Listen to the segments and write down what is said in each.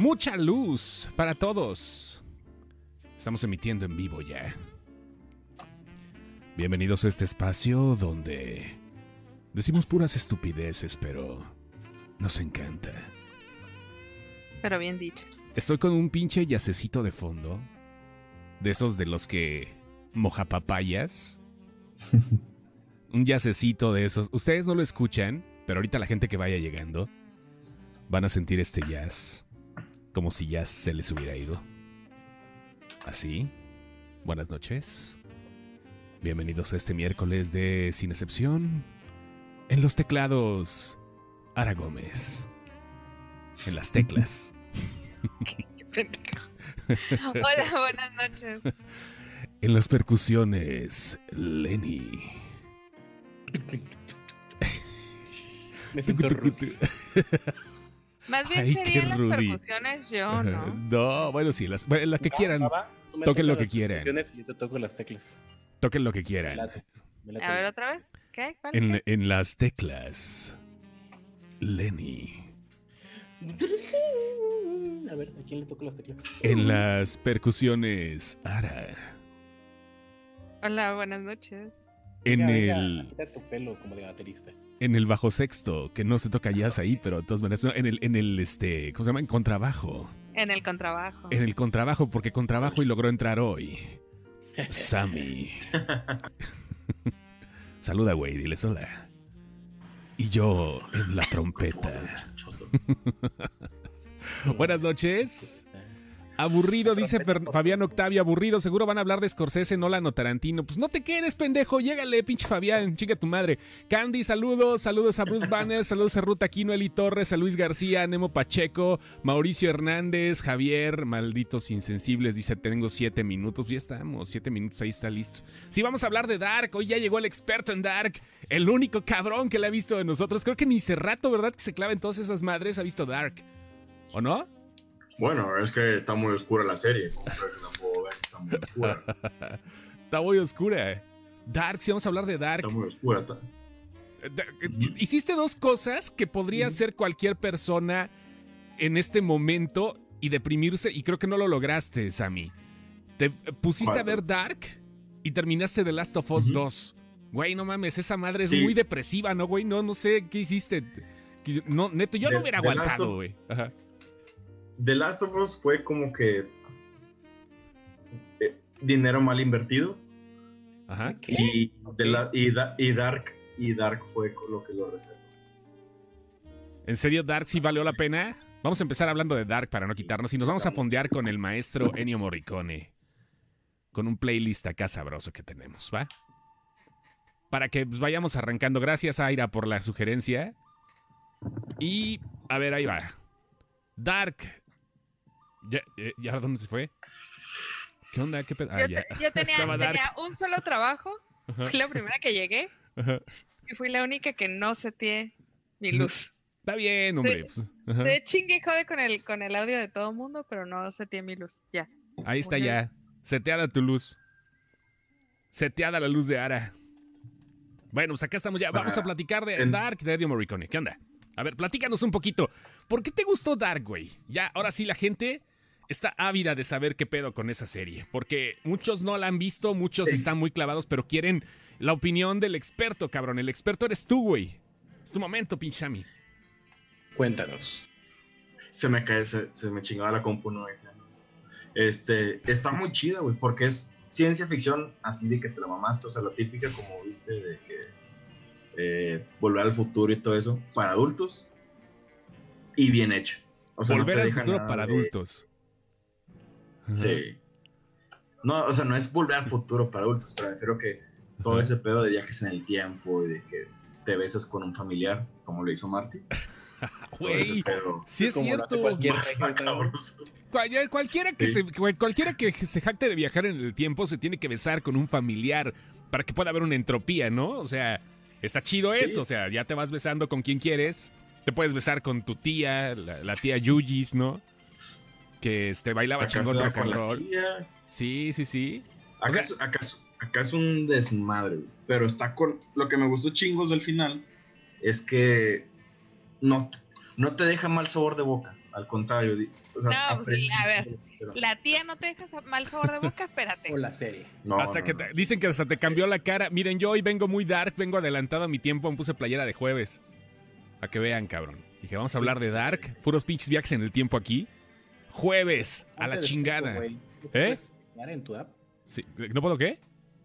Mucha luz para todos. Estamos emitiendo en vivo ya. Bienvenidos a este espacio donde decimos puras estupideces, pero nos encanta. Pero bien dichos. Estoy con un pinche yacecito de fondo. De esos de los que moja papayas. un yacecito de esos. Ustedes no lo escuchan, pero ahorita la gente que vaya llegando van a sentir este jazz como si ya se les hubiera ido. Así. Buenas noches. Bienvenidos a este miércoles de Sin Excepción. En los teclados, Ara Gómez. En las teclas. Hola, buenas noches. En las percusiones, Lenny. Me siento. Más bien Ay, serían las Rudy. percusiones yo, ¿no? No, bueno, sí, las, bueno, las que No, quieran. me Toquen lo que quieran. y Yo te toco las teclas. Toquen lo que Me quieran. late, me late. A ver, otra vez. ¿Qué? ¿Cuál? En, ¿Qué? en las teclas, Lenny. A ver, ¿a quién le toco las teclas? En las percusiones, Ara. Hola, buenas noches. En Venga, venga, el, agita tu pelo como de baterista. En el bajo sexto, que no se toca jazz ahí, pero de todas maneras, no, en el, en el, este, ¿cómo se llama? En contrabajo. En el contrabajo. En el contrabajo, porque contrabajo y logró entrar hoy. Sammy. Saluda, güey, diles hola. Y yo en la trompeta. Buenas noches. Aburrido, dice Fer- Fabián Octavio, aburrido. Seguro van a hablar de Scorsese, Nolan o Tarantino. Pues no te quedes, pendejo. Llégale, pinche Fabián. Chinga tu madre. Candy, saludos. Saludos a Bruce Banner. Saludos a Ruta Aquino, Eli Torres, a Luis García, a Nemo Pacheco, Mauricio Hernández, Javier, malditos insensibles. Dice, tengo siete minutos. Ya estamos, siete minutos. Ahí está listo. Sí, vamos a hablar de Dark. Hoy ya llegó el experto en Dark. El único cabrón que la ha visto de nosotros. Creo que ni Cerrato, ¿verdad? Que se clava en todas esas madres. Ha visto Dark. ¿O no? Bueno, es que está muy oscura la serie. Como creo que no puedo ver, está muy oscura. Está muy oscura. eh. Dark, sí, vamos a hablar de Dark. Está muy oscura. está- Eh, Hiciste dos cosas que podría hacer cualquier persona en este momento y deprimirse, y creo que no lo lograste, Sammy. Te pusiste ¿Cuál? a ver Dark y terminaste The Last of Us Ujú. 2. Güey, no mames, esa madre es Sí. muy depresiva, ¿no, güey? No, no sé qué hiciste. No, neto, yo no hubiera aguantado, güey. Ajá. The Last of Us fue como que eh, dinero mal invertido Ajá. ¿Qué? y, Ok. de la- y, Da- y Dark y Dark fue con lo que lo rescató. ¿En serio Dark sí valió la pena? Vamos a empezar hablando de Dark para no quitarnos y nos vamos a fondear con el maestro Ennio Morricone. Con un playlist acá sabroso que tenemos, ¿va? Para que pues, vayamos arrancando. Gracias, Aira, por la sugerencia. Y, a ver, ahí va. Dark. ¿Ya, eh, ¿ya dónde se fue? ¿Qué onda? ¿Qué pedo? Ah, yo, ya. te- yo tenía, un solo trabajo. Ajá, Fui la primera que llegué ajá. y fui la única que no seteé mi luz. Está bien, hombre. pues. De chingue y jode con el, con el audio de todo el mundo, pero no seteé mi luz. Ya. Ahí está ya. Seteada tu luz. Seteada la luz de Ara. Bueno, pues acá estamos ya. Vamos a platicar de Dark de Ennio Morricone. ¿Qué onda? A ver, platícanos un poquito. ¿Por qué te gustó Dark, güey? Ya, ahora sí la gente está ávida de saber qué pedo con esa serie. Porque muchos no la han visto, muchos están muy clavados, pero quieren la opinión del experto, cabrón. El experto eres tú, güey. Es tu momento, pinchami. Cuéntanos. Se me cae, se, se me chingaba la compu, no. Este, está muy chida, güey, porque es ciencia ficción así de que te la mamaste, o sea, la típica como viste de que eh, volver al futuro y todo eso, para adultos y bien hecho. O sea, Volver al futuro para de- adultos. Ajá. Sí. No, o sea, no es volver al futuro para adultos, pero me refiero que todo Ajá. ese pedo de viajes en el tiempo y de que te besas con un familiar, como lo hizo Marty. Güey, sí es Como cierto. Cualquiera que, Sí. se, cual- cualquiera que se jacte de viajar en el tiempo se tiene que besar con un familiar para que pueda haber una entropía, ¿no? O sea, está chido Sí. eso. O sea, ya te vas besando con quien quieres. Te puedes besar con tu tía, la, la tía Yuyis, ¿no? Que este, bailaba chingón rock and con la roll. tía. Sí, sí, sí. O Acá, sea- es, acá es- acá es un desmadre, pero está con... Lo que me gustó chingos del final es que no, no te deja mal sabor de boca. Al contrario, o sea, No, a ver, La tía no te deja mal sabor de boca, espérate. O la serie. No, hasta no, que te- dicen que hasta te cambió la cara. Miren, yo hoy vengo muy dark, vengo adelantado a mi tiempo, me puse playera de jueves. A que vean, cabrón. Dije, vamos a hablar de dark, puros pinches viajes en el tiempo aquí. Jueves, a la chingada. despejo, güey. ¿No te ¿Eh? puedes en tu app? Sí, ¿No puedo qué?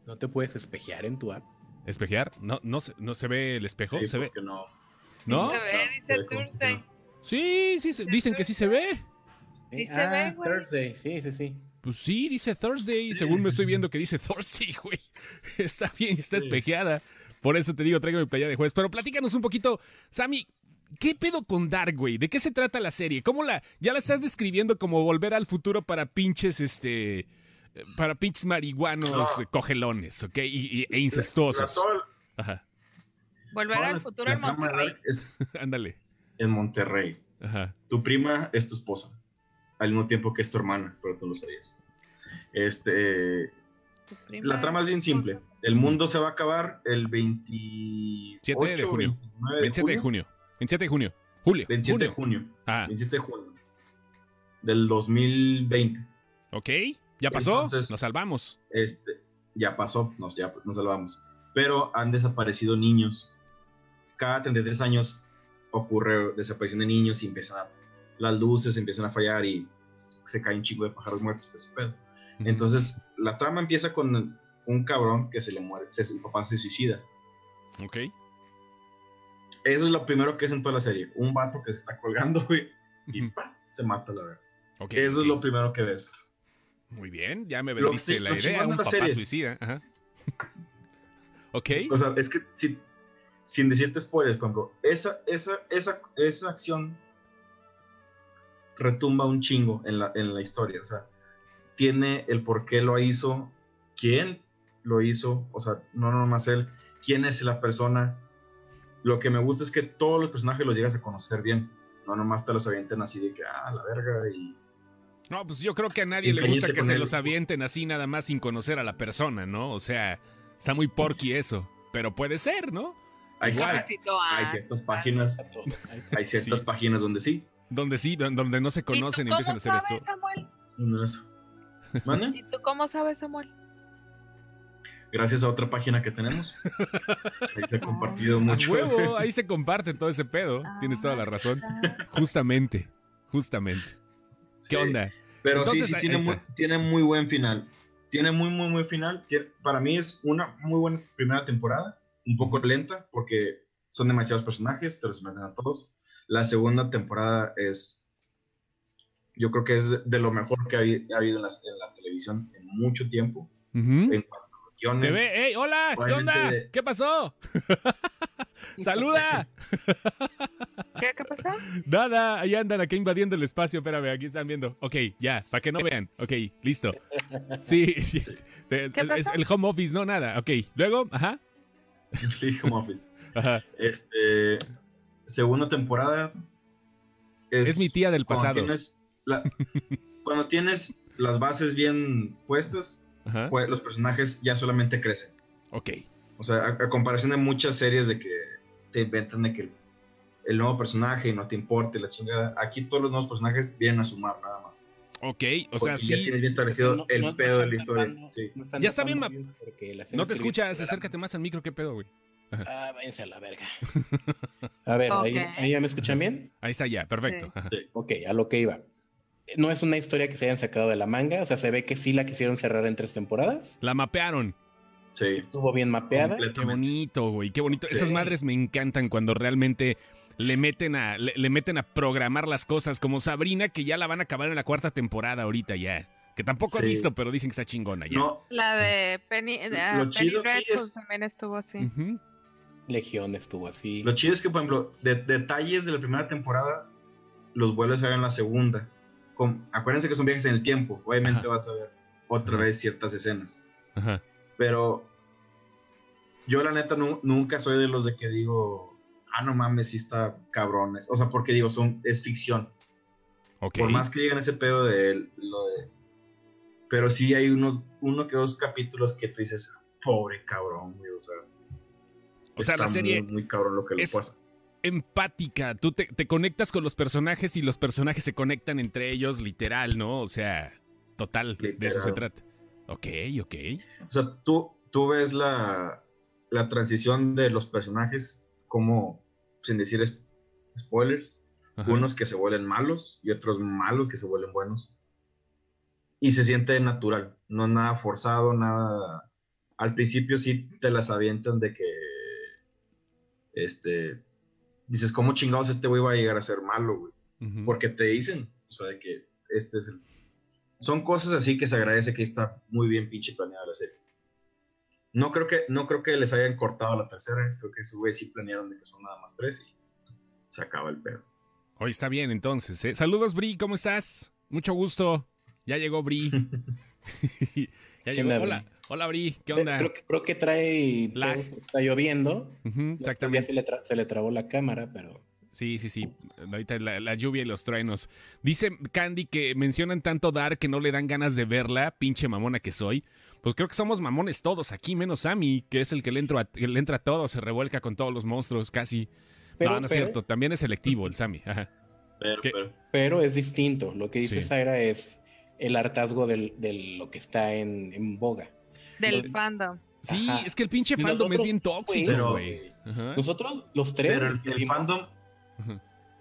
¿No te puedes espejear en tu app? ¿Espejear? ¿No, no, se, no se ve el espejo? Sí, ¿Se ve? no. ¿No? Se ve, No, dice Thursday. no. Sí, sí, se- dicen que sí se ve. Sí ¿Eh? se Ah, ve, güey. Thursday, sí, sí, sí. Pues sí, dice Thursday. Según me estoy viendo que dice Thursday, güey. Está bien, está Sí. espejeada. Por eso te digo, traigo mi playa de jueves. Pero platícanos un poquito, Sammy. ¿Qué pedo con Dark, güey? ¿De qué se trata la serie? ¿Cómo la. Ya la estás describiendo como volver al futuro para pinches, este. eh, Para pinches marihuanos No. eh, cogelones, ¿ok? Y, y- e La- incestuosos. Ajá. Volver al futuro en Monterrey. Ándale. en Monterrey. Ajá. Tu prima es tu esposa. Al mismo tiempo que es tu hermana, pero tú lo sabías. Este, la trama es bien simple. El mundo se va a acabar el 28 7 de junio. 29 27 de junio. 27 de junio. Julio. 27 de junio. Ah, 27 de junio. Del 2020. ok. ¿Ya pasó? Entonces- Nos salvamos. Este, ya pasó, nos, ya nos salvamos. Pero han desaparecido niños. Cada 33 años ocurre desaparición de niños y empiezan a, las luces empiezan a fallar y se cae un chingo de pájaros muertos. ese pedo. Entonces, la trama empieza con un cabrón que se le muere, se, su papá se suicida. Ok. Eso es lo primero que es en toda la serie. Un vato que se está colgando, güey, y. ¡pam! se mata, la verdad. Eso es lo primero que ves. Muy bien, ya me vendiste la idea. Un papá serie es- suicida. Ajá. ok. O sea, es que si- sin decirte spoilers, por ejemplo, esa, esa, esa, esa acción retumba un chingo en la, en la historia. O sea, tiene el por qué lo hizo, quién lo hizo, o sea, no nomás él, quién es la persona. Lo que me gusta es que todos los personajes los llegas a conocer bien. No nomás te los avienten así de que, ah, la verga, y No, pues yo creo que a nadie le gusta que se los avienten así nada más sin conocer a la persona, ¿no? O sea, está muy porky eso. Pero puede ser, ¿no? hay, Igual. hay- ciertas páginas, hay ciertas Sí. páginas donde sí. Donde sí, don- donde no se ¿Y tú conocen y cómo empiezan a hacer sabes, esto. ¿Y tú cómo sabes, Samuel? Gracias a otra página que tenemos. Ahí se ha compartido A mucho. huevo, ahí se comparte todo ese pedo. Tienes toda la razón. Justamente, justamente. ¿Qué onda? Pero Entonces, sí, sí tiene muy, está. tiene muy buen final. Tiene muy, muy, muy final. Tiene- para mí es una muy buena primera temporada. Un poco lenta porque son demasiados personajes, te los meten a todos. La segunda temporada es, yo creo que es de, lo mejor que ha, habi- ha habido en la, en la televisión en mucho tiempo. En cuanto a guiones. Bebé, ey, hola, ¿qué Obviamente onda? de- ¿Qué pasó? Saluda. ¿Qué, qué pasó? Nada, ahí andan aquí invadiendo el espacio. Espérame, aquí están viendo. Ok, ya, para que no vean. Ok, listo. Sí, sí. Es, ¿Qué pasó? es el home office, no nada. Ok, luego, ajá. Sí, home office. Ajá. Este, segunda temporada. Es, Es mi tía del cuando pasado. tienes la- cuando tienes las bases bien puestas, Ajá. pues los personajes ya solamente crecen. Ok. O sea, a, a comparación de muchas series de que te inventan de que el, el nuevo personaje no te importa y la chingada, aquí todos los nuevos personajes vienen a sumar nada más. Ok, o sea, Porque ya sí. tienes bien establecido No- el no- no pedo de la historia. tapando- Sí. no están Ya está bien No te escuchas, acércate más al micro, ¿qué pedo, güey? Ah, váyanse a la verga. A ver, ahí, ya me escuchan bien. Ahí está ya, perfecto. Sí. Ok, a lo que iba. No es una historia que se hayan sacado de la manga, o sea, se ve que sí la quisieron cerrar en tres temporadas. La mapearon. Sí. Estuvo bien mapeada. Qué bonito, güey, qué bonito. Sí. Esas madres me encantan cuando realmente le meten a le, le meten a programar las cosas como Sabrina que ya la van a acabar en la cuarta temporada ahorita ya. Que tampoco he visto, pero dicen que está chingona ya. No, La de Penny, de, ah, Lo Penny es- también estuvo así. Ujú. Legión estuvo así. Lo chido es que, por ejemplo, de- detalles de la primera temporada los vuelves a ver en la segunda. Con- acuérdense que son viajes en el tiempo. Obviamente Ajá. vas a ver otra Ajá. vez ciertas escenas. Ajá. Pero yo, la neta, nu- nunca soy de los de que digo, ah, no mames, sí está cabrones. O sea, porque digo, son, es ficción. Por más que lleguen ese pedo de lo de. Pero sí hay unos, uno que dos capítulos que tú dices, pobre cabrón, güey, o sea. O sea, la serie Muy, muy cabrón lo que le es- pasa. Empática. Tú te, te conectas con los personajes y los personajes se conectan entre ellos, literal, ¿no? O sea, total, de eso se trata. Ok, ok. O sea, tú, tú ves la, la transición de los personajes como, sin decir spoilers, Ajá. unos que se vuelven malos y otros malos que se vuelven buenos. Y se siente natural, no es nada forzado, nada... Al principio sí te las avientan de que, este, dices, ¿cómo chingados este güey va a llegar a ser malo, güey? Porque te dicen, o sea, de que este es el... Son cosas así que se agradece que está muy bien pinche planeada la serie. No creo que, no creo que les hayan cortado la tercera, creo que esos güeyes sí planearon de que son nada más tres y se acaba el pedo. Hoy está bien, entonces. ¿eh? Saludos, Bri, ¿cómo estás? Mucho gusto. Ya llegó Bri. ya llegó. Hola, Bri? Hola, Bri. ¿Qué onda? Creo que, creo que trae. Lag. Está lloviendo. Ujú, Ya exactamente. se le, se le trabó la cámara, pero. Sí, sí, sí. Ahorita la, la lluvia y los truenos. Dice Candy que mencionan tanto Dark que no le dan ganas de verla, pinche mamona que soy. Pues creo que somos mamones todos aquí, menos Sammy, que es el que le, entra a, que le entra a todo, se revuelca con todos los monstruos, casi. Pero, no, no es pero- cierto. También es selectivo el Sammy. Ajá. Pero, ¿Qué? pero, Pero es distinto. Lo que dice Sí. Zaira es el hartazgo del- de lo que está en, en boga. Del fandom. Sí, Ajá. es que el pinche fandom es bien tóxico, pero- güey. Nosotros, los tres. pero el, fandom.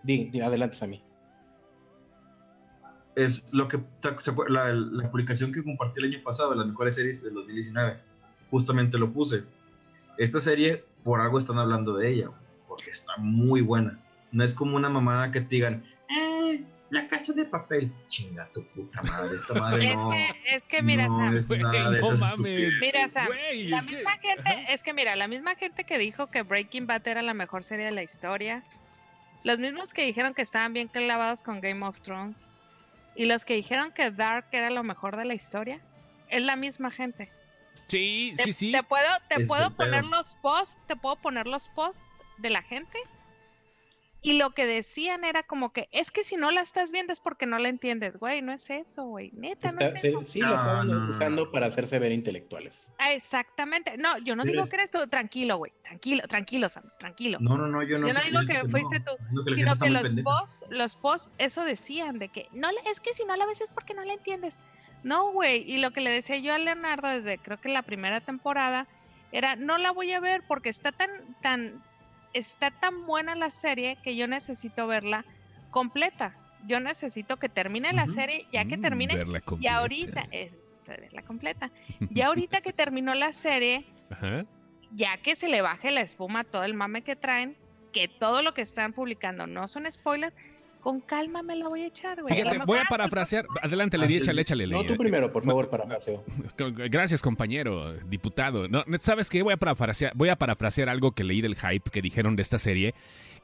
Di, di, adelante, Sammy. es lo que la, la publicación que compartí el año pasado de las mejores series del 2019 justamente lo puse esta serie por algo están hablando de ella güey, porque está muy buena no es como una mamada que te digan "Eh, la casa de papel chinga tu puta madre esta madre Es no que, es que mira, no Sam, es nada de no esas mames. Mira, Sam, la es que- misma gente, ajá. es que mira, la misma gente que dijo que Breaking Bad era la mejor serie de la historia, los mismos que dijeron que estaban bien clavados con Game of Thrones, y los que dijeron que Dark era lo mejor de la historia, es la misma gente. Sí, Te, sí, sí. te puedo, te Es puedo poner los posts, te puedo poner los posts de la gente. Y lo que decían era como que, es que si no la estás viendo es porque no la entiendes, güey, no es eso, güey, neta, no Está- es se- sí, No, lo estaban no, usando para hacerse ver intelectuales. Ah, Exactamente. No, yo no Pero digo es- que eres tú. Tranquilo, güey. Tranquilo, tranquilo, Sam. Tranquilo. no no no yo no yo no sé- digo yo que fuiste no. tú, Digo que la gente sino que los posts, los posts, eso decían de que no, le- es que si no la ves es porque no la entiendes. No, güey. Y lo que le decía yo a Leonardo desde creo que la primera temporada era no la voy a ver porque está tan, tan, está tan buena la serie que yo necesito verla completa. Yo necesito que termine la serie, ya que Mm, termine. verla Y ahorita, es verla completa. Ya ahorita que terminó la serie, Ajá. ya que se le baje la espuma a todo el mame que traen, que todo lo que están publicando no son spoilers, con calma me la voy a echar, güey. Fíjate, voy a parafrasear. Adelante, le di, es. échale, échale. No, tú primero, por favor, para paseo. Gracias, compañero, diputado. No, ¿Sabes qué? Voy a, parafrasear, voy a parafrasear algo que leí del hype que dijeron de esta serie.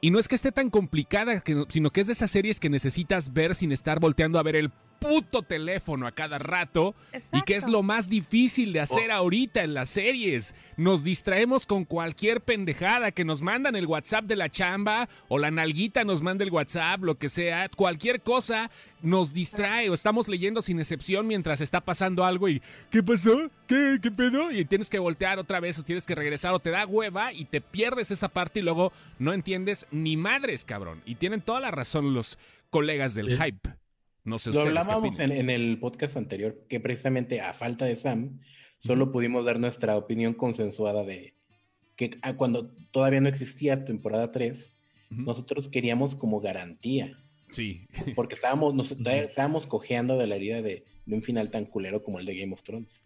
Y no es que esté tan complicada, sino que es de esas series que necesitas ver sin estar volteando a ver el puto teléfono a cada rato. Y que es lo más difícil de hacer ahorita en las series. Nos distraemos con cualquier pendejada que nos mandan el WhatsApp de la chamba o la nalguita nos manda el WhatsApp, lo que sea. Cualquier cosa nos distrae o estamos leyendo sin excepción mientras está pasando algo y ¿qué pasó? ¿Qué, qué pedo? Y tienes que voltear otra vez o tienes que regresar o te da hueva y te pierdes esa parte y luego no entiendes ni madres, cabrón. Y tienen toda la razón los colegas del Sí. hype. No sé Lo hablábamos en, en el podcast anterior, que precisamente a falta de Sam, solo pudimos dar nuestra opinión consensuada de que ah, cuando todavía no existía temporada 3, Ujú. nosotros queríamos como garantía, Sí. porque estábamos, nos, estábamos cojeando de la herida de, de un final tan culero como el de Game of Thrones.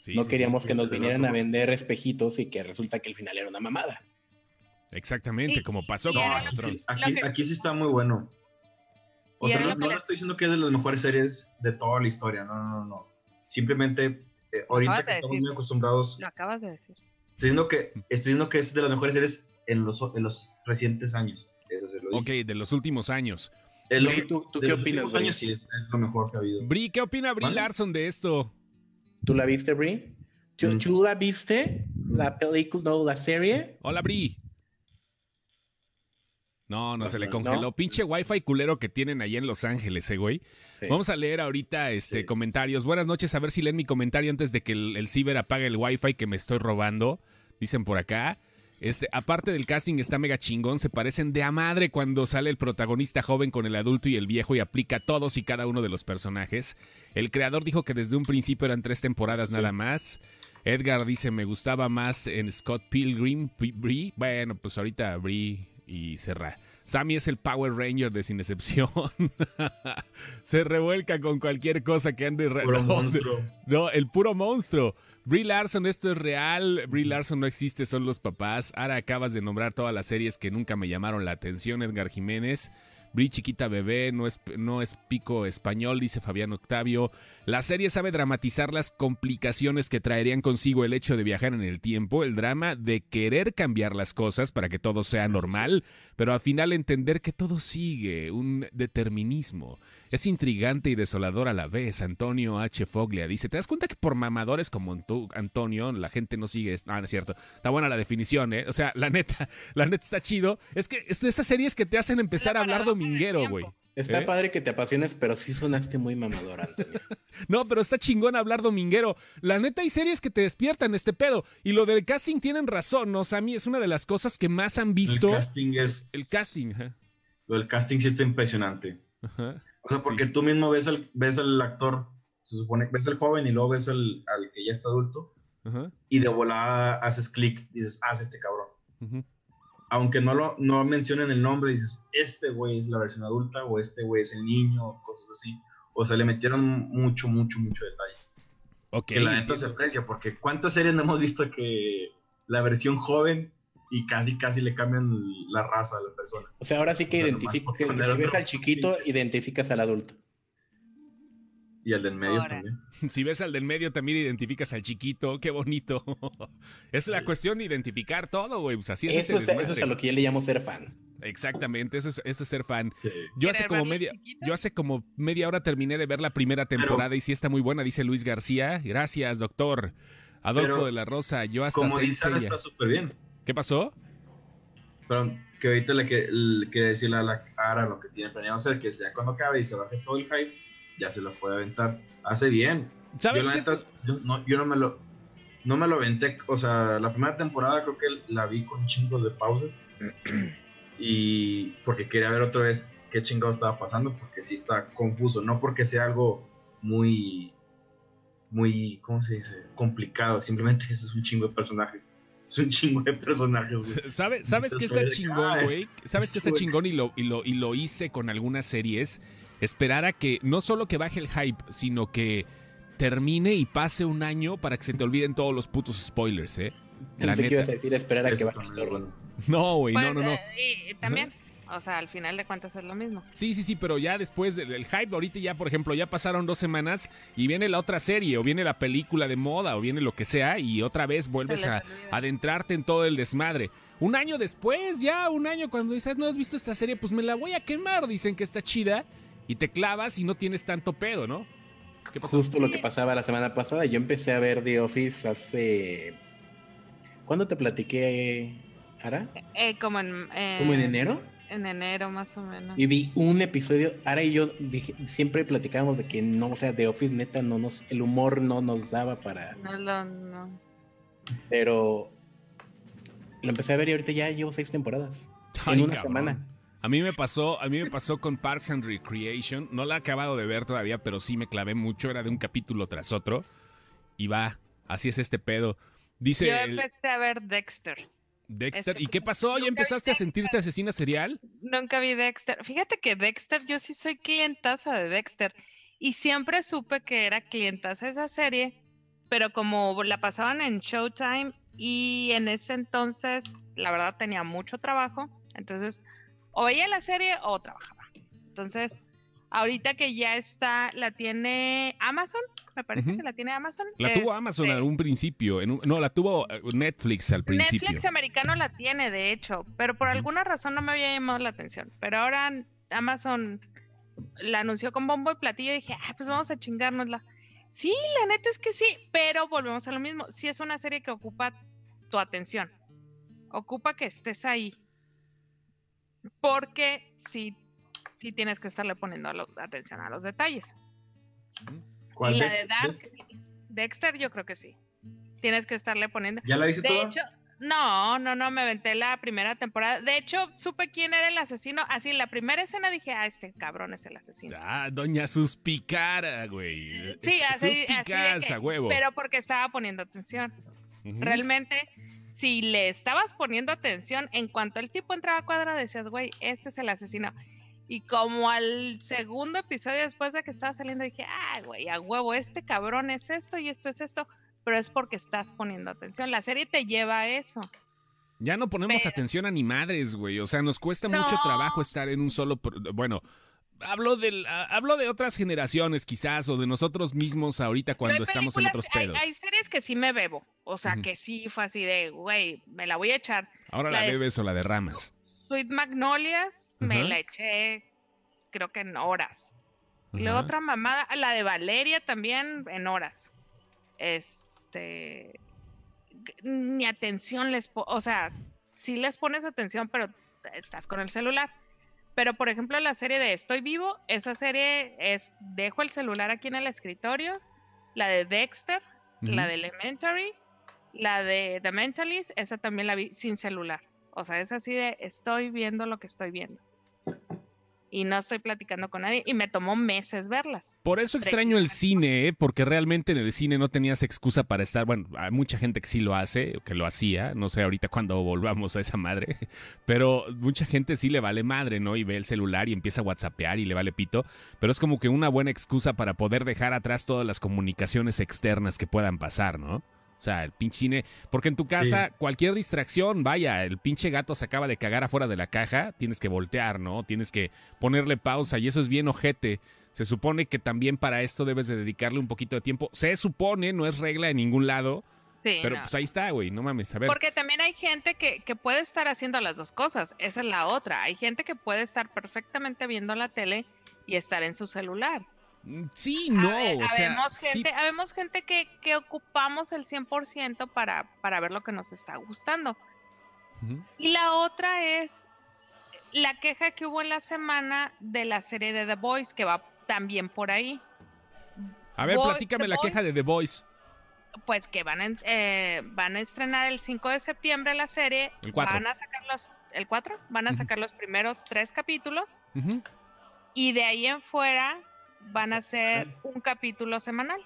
sí, no sí, sí. queríamos que nos vinieran a vender espejitos y que resulta que el final era una mamada. Exactamente, como pasó con Game of aquí, Thrones. aquí, aquí sí está muy bueno. O sea, no, no estoy diciendo que es de las mejores series de toda la historia, no, no, no. no. Simplemente, eh, ahorita que de estamos decir. muy acostumbrados, Lo acabas de decir. estoy diciendo, que, estoy diciendo que es de las mejores series en los, en los recientes años. Eso se lo. Ok, de los últimos años. Es lo Bri, que- ¿tú, tú de qué los opinas, últimos Bri? años sí es, es lo mejor que ha habido. Bri, ¿qué opina Bri ¿Vale? Larson de esto? ¿Tú la viste, Brie? ¿Tú, Mm. tú la viste? ¿La película, no, la serie? Hola, Bri. No, no, se le ¿No? congeló. Pinche wifi culero que tienen ahí en Los Ángeles, eh, güey. Sí. Vamos a leer ahorita este, Sí. comentarios. Buenas noches, a ver si leen mi comentario antes de que el, el ciber apague el wifi que me estoy robando. Dicen por acá. Este, aparte del casting está mega chingón, se parecen de a madre cuando sale el protagonista joven con el adulto y el viejo y aplica a todos y cada uno de los personajes. El creador dijo que desde un principio eran tres temporadas nada más. Edgar dice, me gustaba más en Scott Pilgrim, Brie. Bueno, pues ahorita Brie y Serra. Sammy es el Power Ranger de sin excepción. Se revuelca con cualquier cosa que ande. Puro no, monstruo. no, el puro monstruo. Brie Larson, esto es real. Brie Larson no existe, son los papás. Ahora acabas de nombrar todas las series que nunca me llamaron la atención, Edgar Jiménez. Brie chiquita bebé, no es, no es pico español, dice Fabián Octavio. La serie sabe dramatizar las complicaciones que traerían consigo el hecho de viajar en el tiempo, el drama de querer cambiar las cosas para que todo sea normal, pero al final entender que todo sigue, un determinismo. Es intrigante y desolador a la vez. Antonio H. Foglia dice: ¿Te das cuenta que por mamadores como tú, Antonio, la gente no sigue? Ah, no es cierto. Está buena la definición, ¿eh? O sea, la neta, la neta está chido. Es que es de esas series que te hacen empezar a hablar del dominguero, güey. Está ¿Eh? padre que te apasiones, pero sí sonaste muy mamador, Antonio. No, pero está chingón hablar dominguero. La neta hay series que te despiertan este pedo. Y lo del casting tienen razón, ¿no? Sammy es una de las cosas que más han visto. El casting es. El casting, ajá. Lo del casting sí está impresionante. Ajá. O sea, porque tú mismo ves al, ves al actor, se supone, ves al joven y luego ves al, al que ya está adulto, Ajá. y de volada haces clic, dices, haz este cabrón. Ujú. Aunque no lo no mencionen el nombre, dices, este güey es la versión adulta, o este güey es el niño, o cosas así. O sea, le metieron mucho, mucho, mucho detalle. Ok. que la neta se aprecia, porque ¿cuántas series no hemos visto que la versión joven y casi, casi le cambian la raza a la persona? O sea, ahora sí que identificas, nomás que por si ves al chiquito, identificas al adulto. Y el del medio Ahora. también. Si ves al del medio, también identificas al chiquito. Qué bonito. es la Sí. cuestión de identificar todo, güey. Pues así es Eso, este es, eso es a lo que yo le llamo ser fan. Exactamente, eso es, eso es ser fan. Sí. Yo hace ¿Querer como media, yo hace como media hora terminé de ver la primera temporada y sí está muy buena, dice Luis García. Gracias, doctor. Adolfo Pero, de la Rosa, yo hasta Como dice, está súper bien. ¿Qué pasó? Pero que ahorita le, que- le quería decirle a la Ara lo que tiene planeado hacer, que ya cuando acabe y se baje todo el hype, ya se lo puede aventar. Hace bien. ¿Sabes yo, la qué? neta, es- yo, no, yo no me lo no me lo aventé, o sea, la primera temporada creo que la vi con chingos de pausas y porque quería ver otra vez qué chingado estaba pasando, porque sí está confuso, no porque sea algo muy, muy, ¿cómo se dice? Complicado, simplemente es un chingo de personajes, es un chingo de personajes. güey. ¿Sabe- ¿Sabes qué está chingón, ah, güey? ¿Sabes qué está chingón y lo, y, lo, y lo hice con algunas series? Esperar a que no solo que baje el hype, sino que termine y pase un año para que se te olviden todos los putos spoilers, ¿eh? La que neta. ibas a decir esperar a que baje el güey. No, güey, no, Pues, no, no. eh, y también, o sea, al final de cuentas es lo mismo. Sí, sí, sí, pero ya después del hype, ahorita ya, por ejemplo, ya pasaron dos semanas y viene la otra serie, o viene la película de moda, o viene lo que sea, y otra vez vuelves a adentrarte en todo el desmadre. Un año después, ya, un año cuando dices, no has visto esta serie, pues me la voy a quemar, dicen que está chida, y te clavas y no tienes tanto pedo, ¿no? ¿Qué pasó? Justo lo que pasaba la semana pasada. Yo empecé a ver The Office hace. ¿Cuándo te platiqué, Ara? Eh, como en, eh, ¿Como en enero? En enero más o menos. Y vi un episodio. Ara y yo dije- siempre platicábamos de que no, o sea, The Office neta no nos. El humor no nos daba para. No, lo- no. Pero. Lo empecé a ver y ahorita ya llevo seis temporadas. Ay, en una cabrón. semana. A mí me pasó, a mí me pasó con Parks and Recreation. No la he acabado de ver todavía, pero sí me clavé mucho. Era de un capítulo tras otro. Y va, así es este pedo. Dice Yo el empecé a ver Dexter. Dexter. este- ¿Y qué pasó? ¿Ya empezaste a sentirte asesina serial? Nunca vi Dexter. Fíjate que Dexter, yo sí soy clientaza de Dexter. Y siempre supe que era clientaza esa serie, pero como la pasaban en Showtime y en ese entonces, la verdad, tenía mucho trabajo. Entonces, o veía la serie o trabajaba. Entonces, ahorita que ya está, la tiene Amazon, me parece que la tiene Amazon. La tuvo Amazon en este, algún principio. en un- no, la tuvo eh, Netflix al principio. Netflix americano la tiene, de hecho, pero por alguna razón no me había llamado la atención. Pero ahora Amazon la anunció con bombo y platillo y dije, ah, pues vamos a chingárnosla. Sí, la neta es que sí, pero volvemos a lo mismo. Sí es una serie que ocupa tu atención. Ocupa que estés ahí. Porque sí, sí tienes que estarle poniendo lo- atención a los detalles. ¿Cuál y la de Dark, Dex? Dexter, yo creo que sí. Tienes que estarle poniendo. ¿Ya la viste De toda? hecho, No, no, no, me aventé la primera temporada. De hecho, supe quién era el asesino. Así, la primera escena dije, ah, este cabrón es el asesino. Ah, doña Suspicara, güey. Sí, Es- así, así de Suspicaz, que- a huevo. pero porque estaba poniendo atención. Realmente, si le estabas poniendo atención, en cuanto el tipo entraba a cuadra, decías, güey, este es el asesino. Y como al segundo episodio después de que estaba saliendo, dije, ah, güey, a huevo, este cabrón es esto y esto es esto, pero es porque estás poniendo atención. La serie te lleva a eso. Ya no ponemos Pero- atención a ni madres, güey. O sea, nos cuesta mucho trabajo estar en un solo. Bueno, hablo, del, ah, hablo de otras generaciones, quizás, o de nosotros mismos ahorita cuando estamos en otros pedos. Hay, series que sí me bebo, o sea, que sí fue así de, güey, me la voy a echar. Ahora la la de- bebes o la derramas. Sweet Magnolias, me la eché, creo que en horas. Y la otra mamada, la de Valeria también en horas. Este. Ni atención les. O sea, sí les pones atención, pero estás con el celular. Pero, por ejemplo, la serie de Estoy Vivo, esa serie es. Dejo el celular aquí en el escritorio. La de Dexter, la de Elementary, la de The Mentalist, esa también la vi sin celular. O sea, es así de estoy viendo lo que estoy viendo. Y no estoy platicando con nadie. Y me tomó meses verlas. Por eso extraño el cine, ¿eh? porque realmente en el cine no tenías excusa para estar. Bueno, hay mucha gente que sí lo hace, que lo hacía. No sé ahorita cuando volvamos a esa madre. Pero mucha gente sí le vale madre, ¿no? Y ve el celular y empieza a whatsappear y le vale pito. Pero es como que una buena excusa para poder dejar atrás todas las comunicaciones externas que puedan pasar, ¿no? O sea, el pinche cine. Porque en tu casa, cualquier distracción, vaya, el pinche gato se acaba de cagar afuera de la caja, tienes que voltear, ¿no? Tienes que ponerle pausa y eso es bien ojete. Se supone que también para esto debes de dedicarle un poquito de tiempo. Se supone, no es regla de ningún lado, Sí, pero no. pues ahí está, güey, no mames, a ver. Porque también hay gente que, que puede estar haciendo las dos cosas. Esa es la otra. Hay gente que puede estar perfectamente viendo la tele y estar en su celular. Mm, Sí, no, Habe- o sea, habemos sí, gente, habemos gente que, que ocupamos el 100% para, para ver lo que nos está gustando. Y la otra es la queja que hubo en la semana de la serie de The Boys, que va también por ahí. A ver, Boy- platícame The la queja de. The Voice. Pues que van a, eh, van a estrenar el 5 de septiembre la serie. El cuatro. Van a sacar los, ¿El 4? Van a sacar los primeros tres capítulos. Y de ahí en fuera van a ser un capítulo semanal.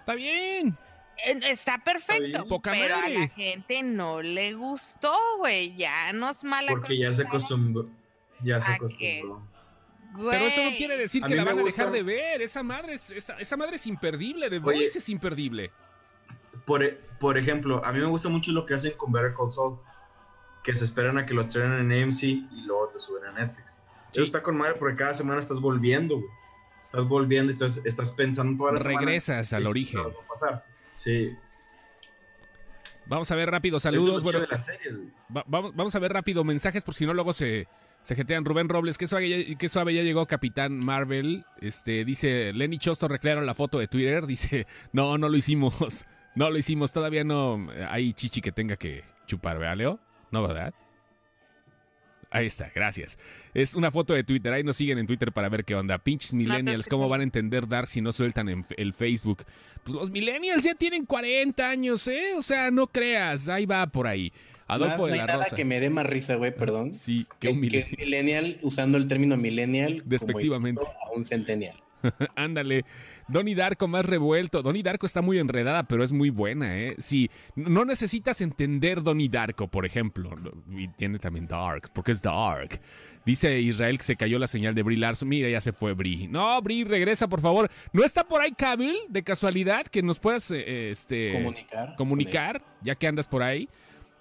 Está bien. Está perfecto, pero a la gente no le gustó, güey. Ya nos mala Porque ya se acostumbró. Ya se acostumbró. Pero eso no quiere decir A que la van a dejar de ver. Esa madre es, esa, esa madre es imperdible. The Oye. Voice es imperdible. Por, por ejemplo, a mí me gusta mucho lo que hacen con Better Call Saul. Que se esperan a que lo estrenen en AMC y luego te suben a Netflix. Sí. Eso está con madre porque cada semana estás volviendo, güey. Estás volviendo y estás, estás pensando toda la semana. Regresas al ¿qué origen. va a pasar? Sí. Vamos a ver rápido, saludos. Bueno, de las series, güey. va- vamos, vamos a ver rápido mensajes por si no luego se, se jetean. Rubén Robles, qué suave, ya, qué suave ya llegó Capitán Marvel. Este, dice, Lenny Chosto recrearon la foto de Twitter. Dice, no, no lo hicimos. No lo hicimos, todavía no hay chichi que tenga que chupar, ¿verdad, Leo? No, ¿verdad? Ahí está, gracias. Es una foto de Twitter, ahí nos siguen en Twitter para ver qué onda. Pinches millennials, ¿cómo van a entender Dark si no sueltan en el Facebook? Pues los millennials ya tienen 40 años, ¿eh? O sea, no creas, ahí va por ahí. Adolfo no de hay la nada Rosa. que me dé más risa, güey, perdón. Sí, que Que, un que millennial. un millennial usando el término millennial como Despectivamente. insulto a un centennial. Ándale. Donnie Darko más revuelto. Donnie Darko está muy enredada, pero es muy buena, ¿eh? Sí, no necesitas entender Donnie Darko, por ejemplo. Y tiene también Dark, porque es Dark. Dice Israel que se cayó la señal de Brie Larson. Mira, ya se fue Brie. No, Brie, regresa, por favor. ¿No está por ahí Cavill, de casualidad, que nos puedas eh, este, Comunicar. comunicar, ya que andas por ahí?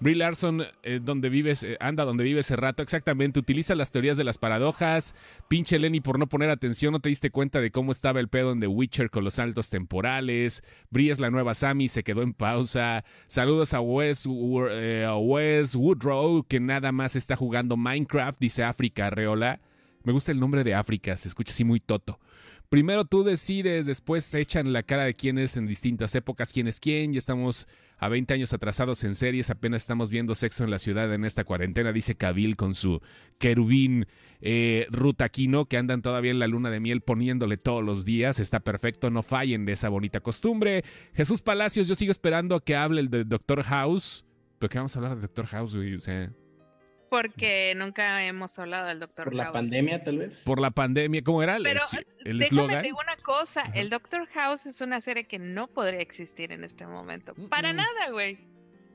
Brie Larson, eh, donde vives, eh, anda donde vive ese rato, exactamente. Utiliza las teorías de las paradojas. Pinche Lenny, por no poner atención, no te diste cuenta de cómo estaba el pedo en The Witcher con los saltos temporales. Brie es la nueva Sammy, se quedó en pausa. Saludos a Wes, eh, Woodrow, que nada más está jugando Minecraft, dice África Arreola. Me gusta el nombre de África, se escucha así muy toto. Primero tú decides, después echan la cara de quién es en distintas épocas, quién es quién. Ya estamos a 20 años atrasados en series, apenas estamos viendo sexo en la ciudad en esta cuarentena, dice Kabil con su querubín eh, Rutaquino, que andan todavía en la luna de miel poniéndole todos los días. Está perfecto, no fallen de esa bonita costumbre. Jesús Palacios, yo sigo esperando a que hable el de Doctor House ¿Pero qué vamos a hablar de Doctor House, güey? O sea, Porque nunca hemos hablado del Doctor Por la House. pandemia, tal vez. por la pandemia, ¿cómo era el- Pero, sí, el Déjame eslogan? digo una cosa, Ajá. el Doctor House es una serie que no podría existir en este momento. Para Mm-mm. nada, güey.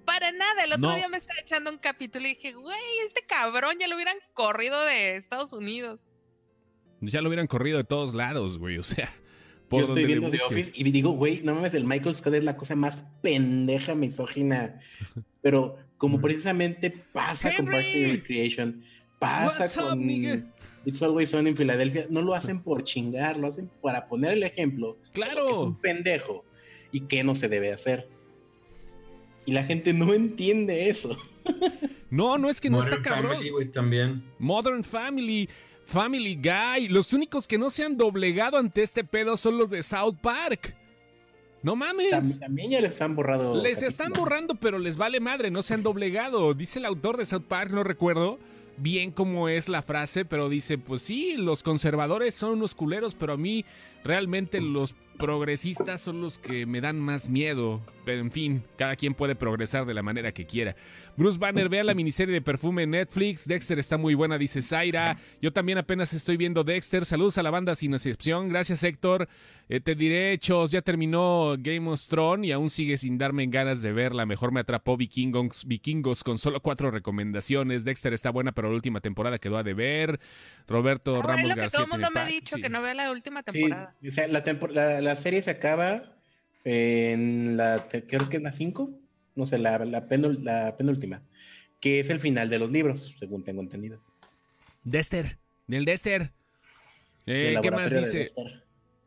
Para nada. El otro No. día me estaba echando un capítulo y dije, güey, este cabrón ya lo hubieran corrido de Estados Unidos. Ya lo hubieran corrido de todos lados, güey. O sea, por Yo donde estoy viendo The. Office y digo, güey, no mames, el Michael Scott es la cosa más pendeja, misógina. Pero como Mm. precisamente pasa con Parks and Recreation, pasa What's up, con nigga? It's Always Sunny en Filadelfia, no lo hacen por chingar, lo hacen para poner el ejemplo. de que Es Claro. un pendejo y que no se debe hacer. Y la gente no entiende eso. No, no es que no Modern está cabrón. Family, güey, también. Modern Family, Family Guy. Los únicos que no se han doblegado ante este pedo son los de South Park. No mames. Tam- También ya les han borrado. Les están borrando, pero les vale madre, no se han doblegado. Dice el autor de South Park, no recuerdo bien cómo es la frase, pero dice, pues sí, los conservadores son unos culeros, pero a mí realmente los progresistas son los que me dan más miedo. Pero en fin, cada quien puede progresar de la manera que quiera. Bruce Banner, vea la miniserie de perfume en Netflix. Dexter está muy buena, dice Zaira. Yo también apenas estoy viendo Dexter. Saludos a la banda sin excepción. Gracias, Héctor. Eh, te diré, hechos, ya terminó Game of Thrones y aún sigue sin darme ganas de verla. Mejor me atrapó Vikingos, Vikingos con solo cuatro recomendaciones. Dexter está buena, pero la última temporada quedó a deber. Roberto Ahora es Ramos lo que García. todo el mundo me ha dicho, que sí. no vea la última Sí, temporada. o sea, la, tempor- la, la serie se acaba en la, creo que es la 5, no sé, la, la, penul- la penúltima, que es el final de los libros, según tengo entendido. Dexter, del Dexter. Eh, ¿Qué más dice?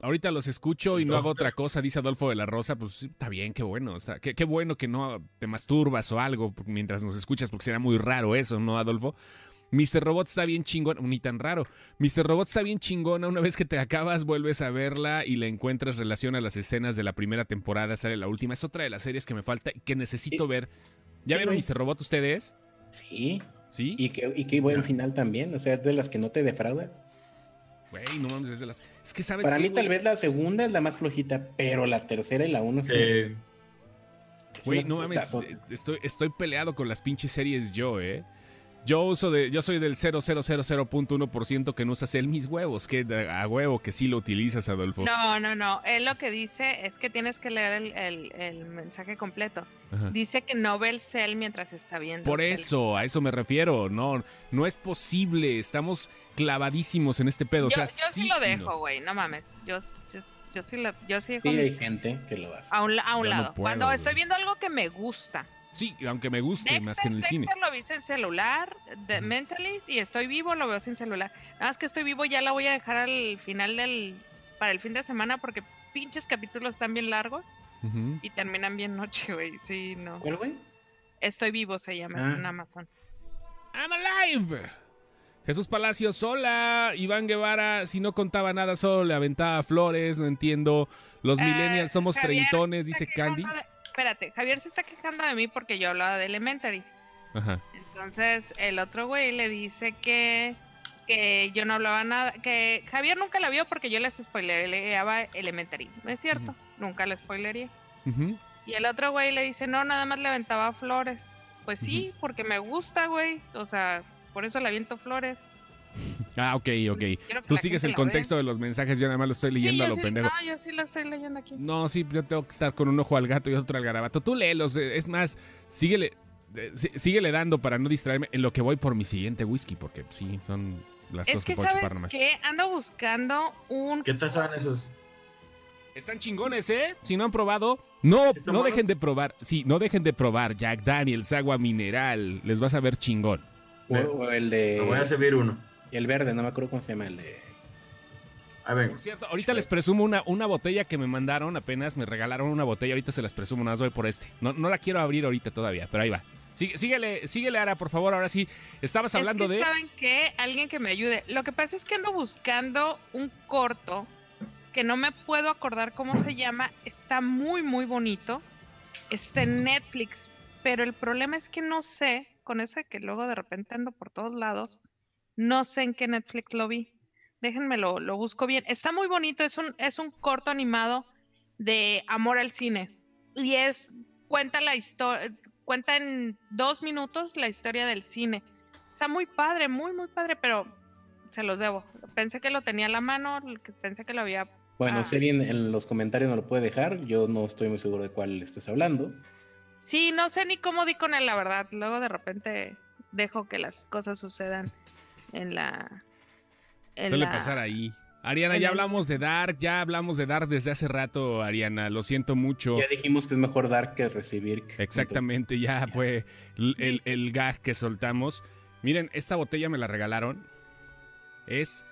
Ahorita los escucho y no hago otra cosa, dice Adolfo de la Rosa. Pues está bien, qué bueno. Está, qué, qué bueno que no te masturbas o algo mientras nos escuchas, porque será muy raro eso, ¿no, Adolfo? Mr. Robot está bien chingón, ni tan raro. Mr. Robot está bien chingona. Una vez que te acabas, vuelves a verla y le encuentras relación a las escenas de la primera temporada. Sale la última. Es otra de las series que me falta y que necesito Sí. ver. ¿Ya Sí, vieron. Mr. Robot ustedes? Sí, ¿Sí? y qué, y qué buen final también, o sea, es de las que no te defrauda. Güey, no mames, es de las. Es que sabes Para qué, mí tal vez la segunda es la más flojita, pero la tercera y la uno sí. Eh, Güey, Sí, no mames, estoy, estoy peleado con las pinches series yo, ¿eh? Yo uso de, yo soy del 0000.1% que no usas el mis huevos, que a huevo que sí lo utilizas, Adolfo. No, no, no. Él lo que dice es que tienes que leer el, el- el mensaje completo. Ajá. Dice que no ve el cel mientras está viendo. Por eso, a eso me refiero. No, no es posible. Estamos clavadísimos en este pedo. Yo, o sea, yo sí, sí lo dejo, güey. No. mames. Yo, yo, yo sí lo, yo sí dejo Sí, hay gente que lo hace. a un, a un no lado. puedo, Cuando estoy viendo algo que me gusta. Sí, aunque me guste Dexter, más que en el cine. Dexter lo vi en celular, de Ujú. Mentalist, y estoy vivo, lo veo sin celular. Nada más que estoy vivo, ya la voy a dejar al final del. para el fin de semana, porque pinches capítulos están bien largos Ujú. y terminan bien noche, güey. Sí, no. ¿Cuál, güey? Estoy vivo se llama, Ah. en Amazon. I'm alive. Jesús Palacios, hola. Iván Guevara, si no contaba nada, solo le aventaba flores, no entiendo. Los Eh, millennials somos Javier, treintones, dice Candy. Espérate, Javier se está quejando de mí porque yo hablaba de Elementary. Ajá. Entonces el otro güey le dice que, que yo no hablaba nada, que Javier nunca la vio porque yo les spoileaba Elementary. No es cierto, nunca la spoilería. Y el otro güey le dice, no, nada más le aventaba flores. Pues sí, porque me gusta, güey. O sea, por eso le aviento flores. Ah, ok, ok. Que Tú sigues el contexto vea. de los mensajes, yo nada más lo estoy Sí, leyendo a lo sí- pendejo. No, yo sí lo estoy leyendo aquí. No, sí, yo tengo que estar con un ojo al gato y otro al garabato. Tú léelos, eh, es más, síguele, eh, sí- síguele dando para no distraerme en lo que voy por mi siguiente whisky, porque sí, son las Es cosas que, que, puedo chupar ¿sabes nomás. qué? Ando buscando un... ¿Qué tal saben esos? Están chingones, ¿eh? Si no han probado, no, ¿Están no dejen de probar. Sí, no dejen de probar Jack Daniels, agua mineral. Les vas a ver chingón. O, o el de. Me voy a servir uno. El verde, no me acuerdo cómo se llama el de. A ver, Por cierto, ahorita les presumo una, una botella que me mandaron apenas, me regalaron una botella, ahorita se las presumo, nada más voy por este. No, no la quiero abrir ahorita todavía, pero ahí va. Sí- síguele, síguele, Ara, por favor, ahora sí. Estabas Es hablando que, de... ¿Saben qué? Alguien que me ayude. Lo que pasa es que ando buscando un corto que no me puedo acordar cómo se llama. Está muy, muy bonito. Está en Netflix. Pero el problema es que no sé, con eso de que luego de repente ando por todos lados, no sé en qué Netflix lo vi. Déjenme lo, lo busco bien. Está muy bonito. Es un, es un corto animado de amor al cine. Y es, cuenta la historia, cuenta en dos minutos la historia del cine. Está muy padre, muy, muy padre, pero se los debo. Pensé que lo tenía a la mano, que pensé que lo había... Bueno, Ah. si alguien en los comentarios no lo puede dejar, yo no estoy muy seguro de cuál estés hablando. Sí, no sé ni cómo di con él, la verdad. Luego de repente dejo que las cosas sucedan en la... en Suele la- pasar ahí. Ariana, ya hablamos de Dark, ya hablamos de Dark desde hace rato, Ariana. Lo siento mucho. Ya dijimos que es mejor dar que recibir. Exactamente, ya fue el, el- el gag que soltamos. Miren, esta botella me la regalaron. Es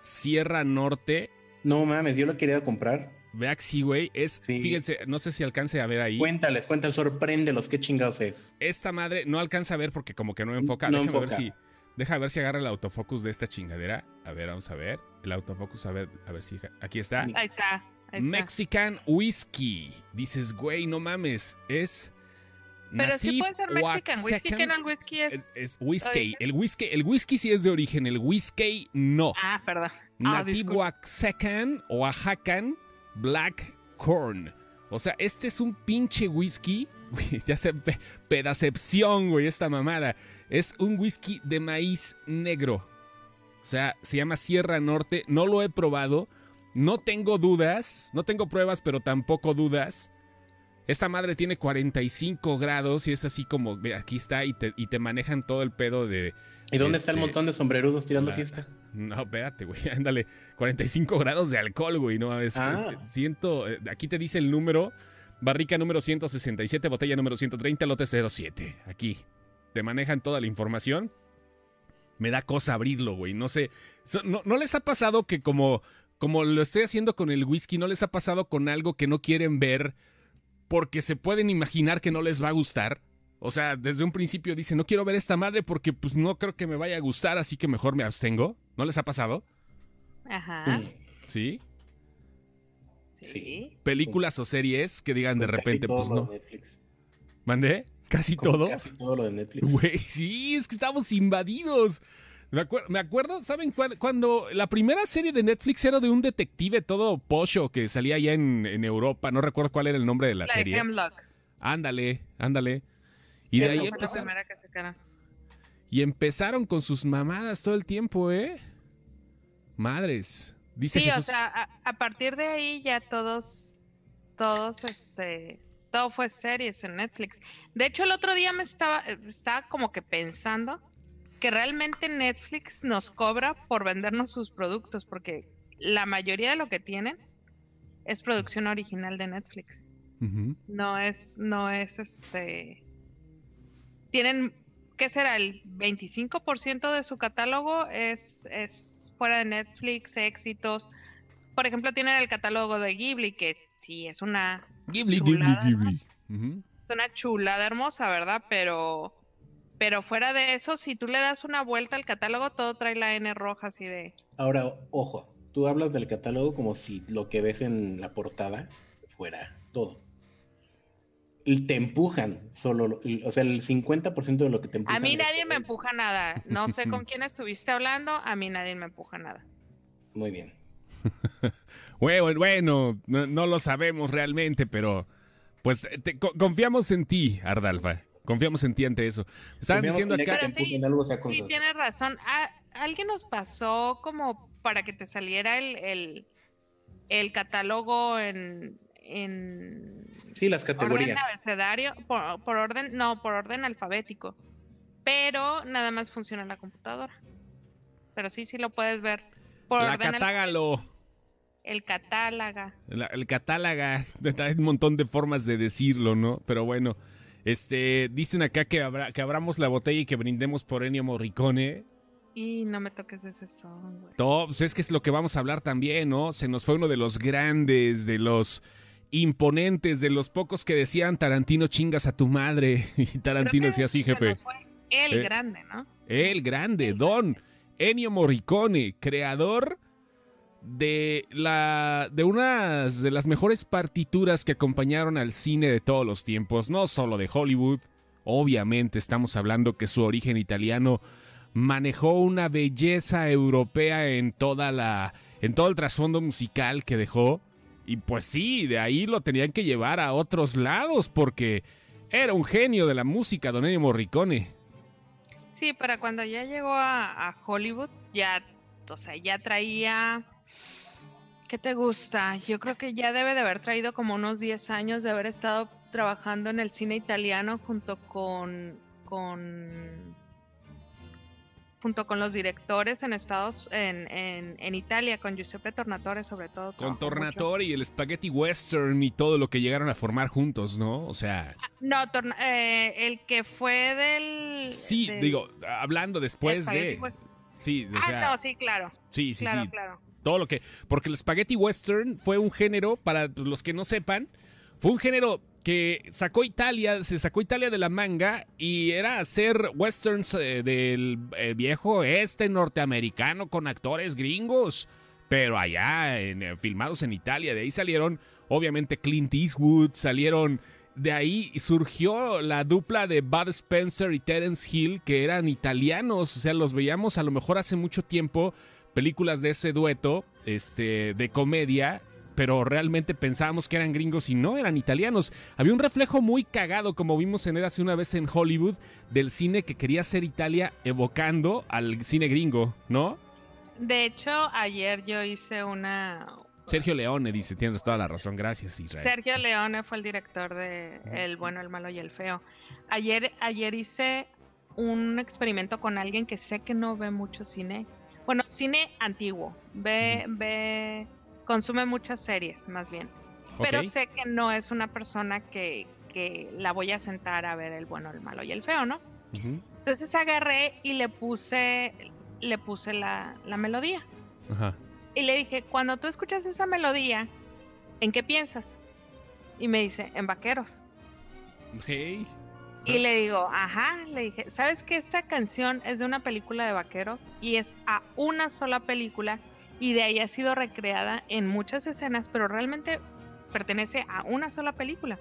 Sierra Norte. No mames, yo lo quería comprar. Baxi, güey. Es, Sí. fíjense, no sé si alcance a ver ahí. Cuéntales, cuéntales, sorpréndelos, qué chingados es. Esta madre no alcanza a ver porque como que no enfoca. No Déjame ver enfoca. si. Deja ver si agarra el autofocus de esta chingadera. A ver, vamos a ver. El autofocus, a ver, a ver si. Aquí está. Ahí está. Ahí está. Mexican Whiskey. Dices, güey, no mames. Es. Pero sí puede ser Mexican whisky, que no el whisky es... Es, es whisky. El whisky. El whisky sí es de origen. El whisky no. Ah, perdón. Ah, Native disculpe. Oaxacan, Oaxacan Black Corn. O sea, este es un pinche whisky. Güey, ya se pe pedacepción, güey, esta mamada. Es un whisky de maíz negro. O sea, se llama Sierra Norte. No lo he probado. No tengo dudas. No tengo pruebas, pero tampoco dudas. Esta madre tiene 45 grados y es así como, aquí está y te, y te manejan todo el pedo de, ¿Y dónde está el Este, montón de sombrerudos tirando la- fiesta? no, espérate, güey, ándale. 45 grados de alcohol, güey, no, es Ah. es- eh, aquí te dice el número, barrica número 167, botella número 130, lote 07, aquí. Te manejan toda la información. Me da cosa abrirlo, güey, no sé. So- ¿No, no les ha pasado que como, como lo estoy haciendo con el whisky, no les ha pasado con algo que no quieren ver porque se pueden imaginar que no les va a gustar? O sea, desde un principio dicen, no quiero ver esta madre porque pues no creo que me vaya a gustar, así que mejor me abstengo. ¿No les ha pasado? Ajá. Mm, Sí. Sí. Sí. Películas o series que digan de repente, pues no. Netflix. ¿Mandé? Casi todo. Casi todo lo de Netflix. Güey, sí, es que estamos invadidos. Me, acuer- me acuerdo, ¿saben cuál- cuando la primera serie de Netflix era de un detective todo pocho que salía allá en, en Europa? No recuerdo cuál era el nombre de la La de serie. Hemlock. Ándale, ándale. Y de ahí empezaron, y empezaron con sus mamadas todo el tiempo, ¿eh? Madres. Dice Sí, o sea, a, a partir de ahí ya todos, todos, este, todo fue series en Netflix. De hecho, el otro día me estaba, eh, estaba como que pensando que realmente Netflix nos cobra por vendernos sus productos, porque la mayoría de lo que tienen es producción original de Netflix. No es, no es este. Tienen, ¿qué será? El 25% de su catálogo es, es fuera de Netflix, éxitos. Por ejemplo, tienen el catálogo de Ghibli, que sí es una, Ghibli, Ghibli. Ghibli. Es una chulada hermosa, ¿verdad? Pero, pero fuera de eso, si tú le das una vuelta al catálogo, todo trae la N roja así de. Ahora, ojo, tú hablas del catálogo como si lo que ves en la portada fuera todo. Y te empujan solo, lo- o sea, el 50% de lo que te empujan. A mí nadie me empuja nada. No sé con quién estuviste hablando, a mí nadie me empuja nada. Muy bien. Bueno, bueno, no, no lo sabemos realmente, pero pues te- co- confiamos en ti, Ardalfa. Confiamos en ti ante eso. Estaban diciendo acá. Sí, tienes razón. Ah, alguien nos pasó como para que te saliera el, el, el catálogo en, en Sí, las orden categorías. abecedario, por, por orden, no, por orden alfabético. Pero nada más funciona en la computadora. Pero sí, sí lo puedes ver. Por La orden al- catágalo, el catáloga. la- el catálaga. Hay un montón de formas de decirlo, ¿no? Pero bueno, este, dicen acá que, abra- que abramos la botella y que brindemos por Ennio Morricone. Y no me toques ese son, güey. No, pues es que es lo que vamos a hablar también, ¿no? Se nos fue uno de los grandes, de los imponentes, de los pocos que decían Tarantino chingas a tu madre. Y Tarantino decía así, jefe. fue El Eh, grande, ¿no? El grande, Don Ennio Morricone, creador de la de unas de las mejores partituras que acompañaron al cine de todos los tiempos, no solo de Hollywood. Obviamente estamos hablando que su origen italiano manejó una belleza europea en toda la en todo el trasfondo musical que dejó y pues sí, de ahí lo tenían que llevar a otros lados porque Era un genio de la música, Don Ennio Morricone. Sí, para cuando ya llegó a, a Hollywood, ya, o sea, ya traía. ¿Qué te gusta? Yo creo que ya debe de haber traído como unos 10 años de haber estado trabajando en el cine italiano junto con. con junto con los directores en Estados en, en, en Italia, con Giuseppe Tornatore sobre todo. Con mucho. Tornatore y el Spaghetti Western y todo lo que llegaron a formar juntos, ¿no? O sea, No, Torna- eh, el que fue del... sí, del- digo, hablando después de... Western. Sí, o Ah, no, sí, claro. sí, sí, claro, sí. claro. Todo lo que. Porque el spaghetti western fue un género, para los que no sepan, fue un género que sacó Italia, se sacó Italia de la manga y era hacer westerns eh, del eh, viejo este norteamericano con actores gringos, pero allá en, eh, filmados en Italia. De ahí salieron, obviamente, Clint Eastwood, salieron. De ahí surgió la dupla de Bud Spencer y Terence Hill, que eran italianos. O sea, los veíamos a lo mejor hace mucho tiempo películas de ese dueto, este, de comedia, pero realmente pensábamos que eran gringos y no eran italianos. Había un reflejo muy cagado, como vimos en hace una vez en Hollywood, del cine que quería ser Italia evocando al cine gringo, ¿no? De hecho, ayer yo hice una... Sergio Leone dice, tienes toda la razón, gracias Israel. Sergio Leone fue el director de El bueno, el malo y el feo. Ayer, ayer hice un experimento con alguien que sé que no ve mucho cine. Bueno, cine antiguo. Ve, ve, consume muchas series, más bien. Pero sé que no es una persona que, que la voy a sentar a ver el bueno, el malo y el feo, ¿no? Ujú, Entonces agarré y le puse, le puse la, la melodía. Ajá. Y le dije, cuando tú escuchas esa melodía, ¿en qué piensas? Y me dice, en vaqueros. Hey. Y le digo, ajá, le dije, ¿sabes que esta canción es de una película de vaqueros? Y es a una sola película y de ahí ha sido recreada en muchas escenas, pero realmente pertenece a una sola película.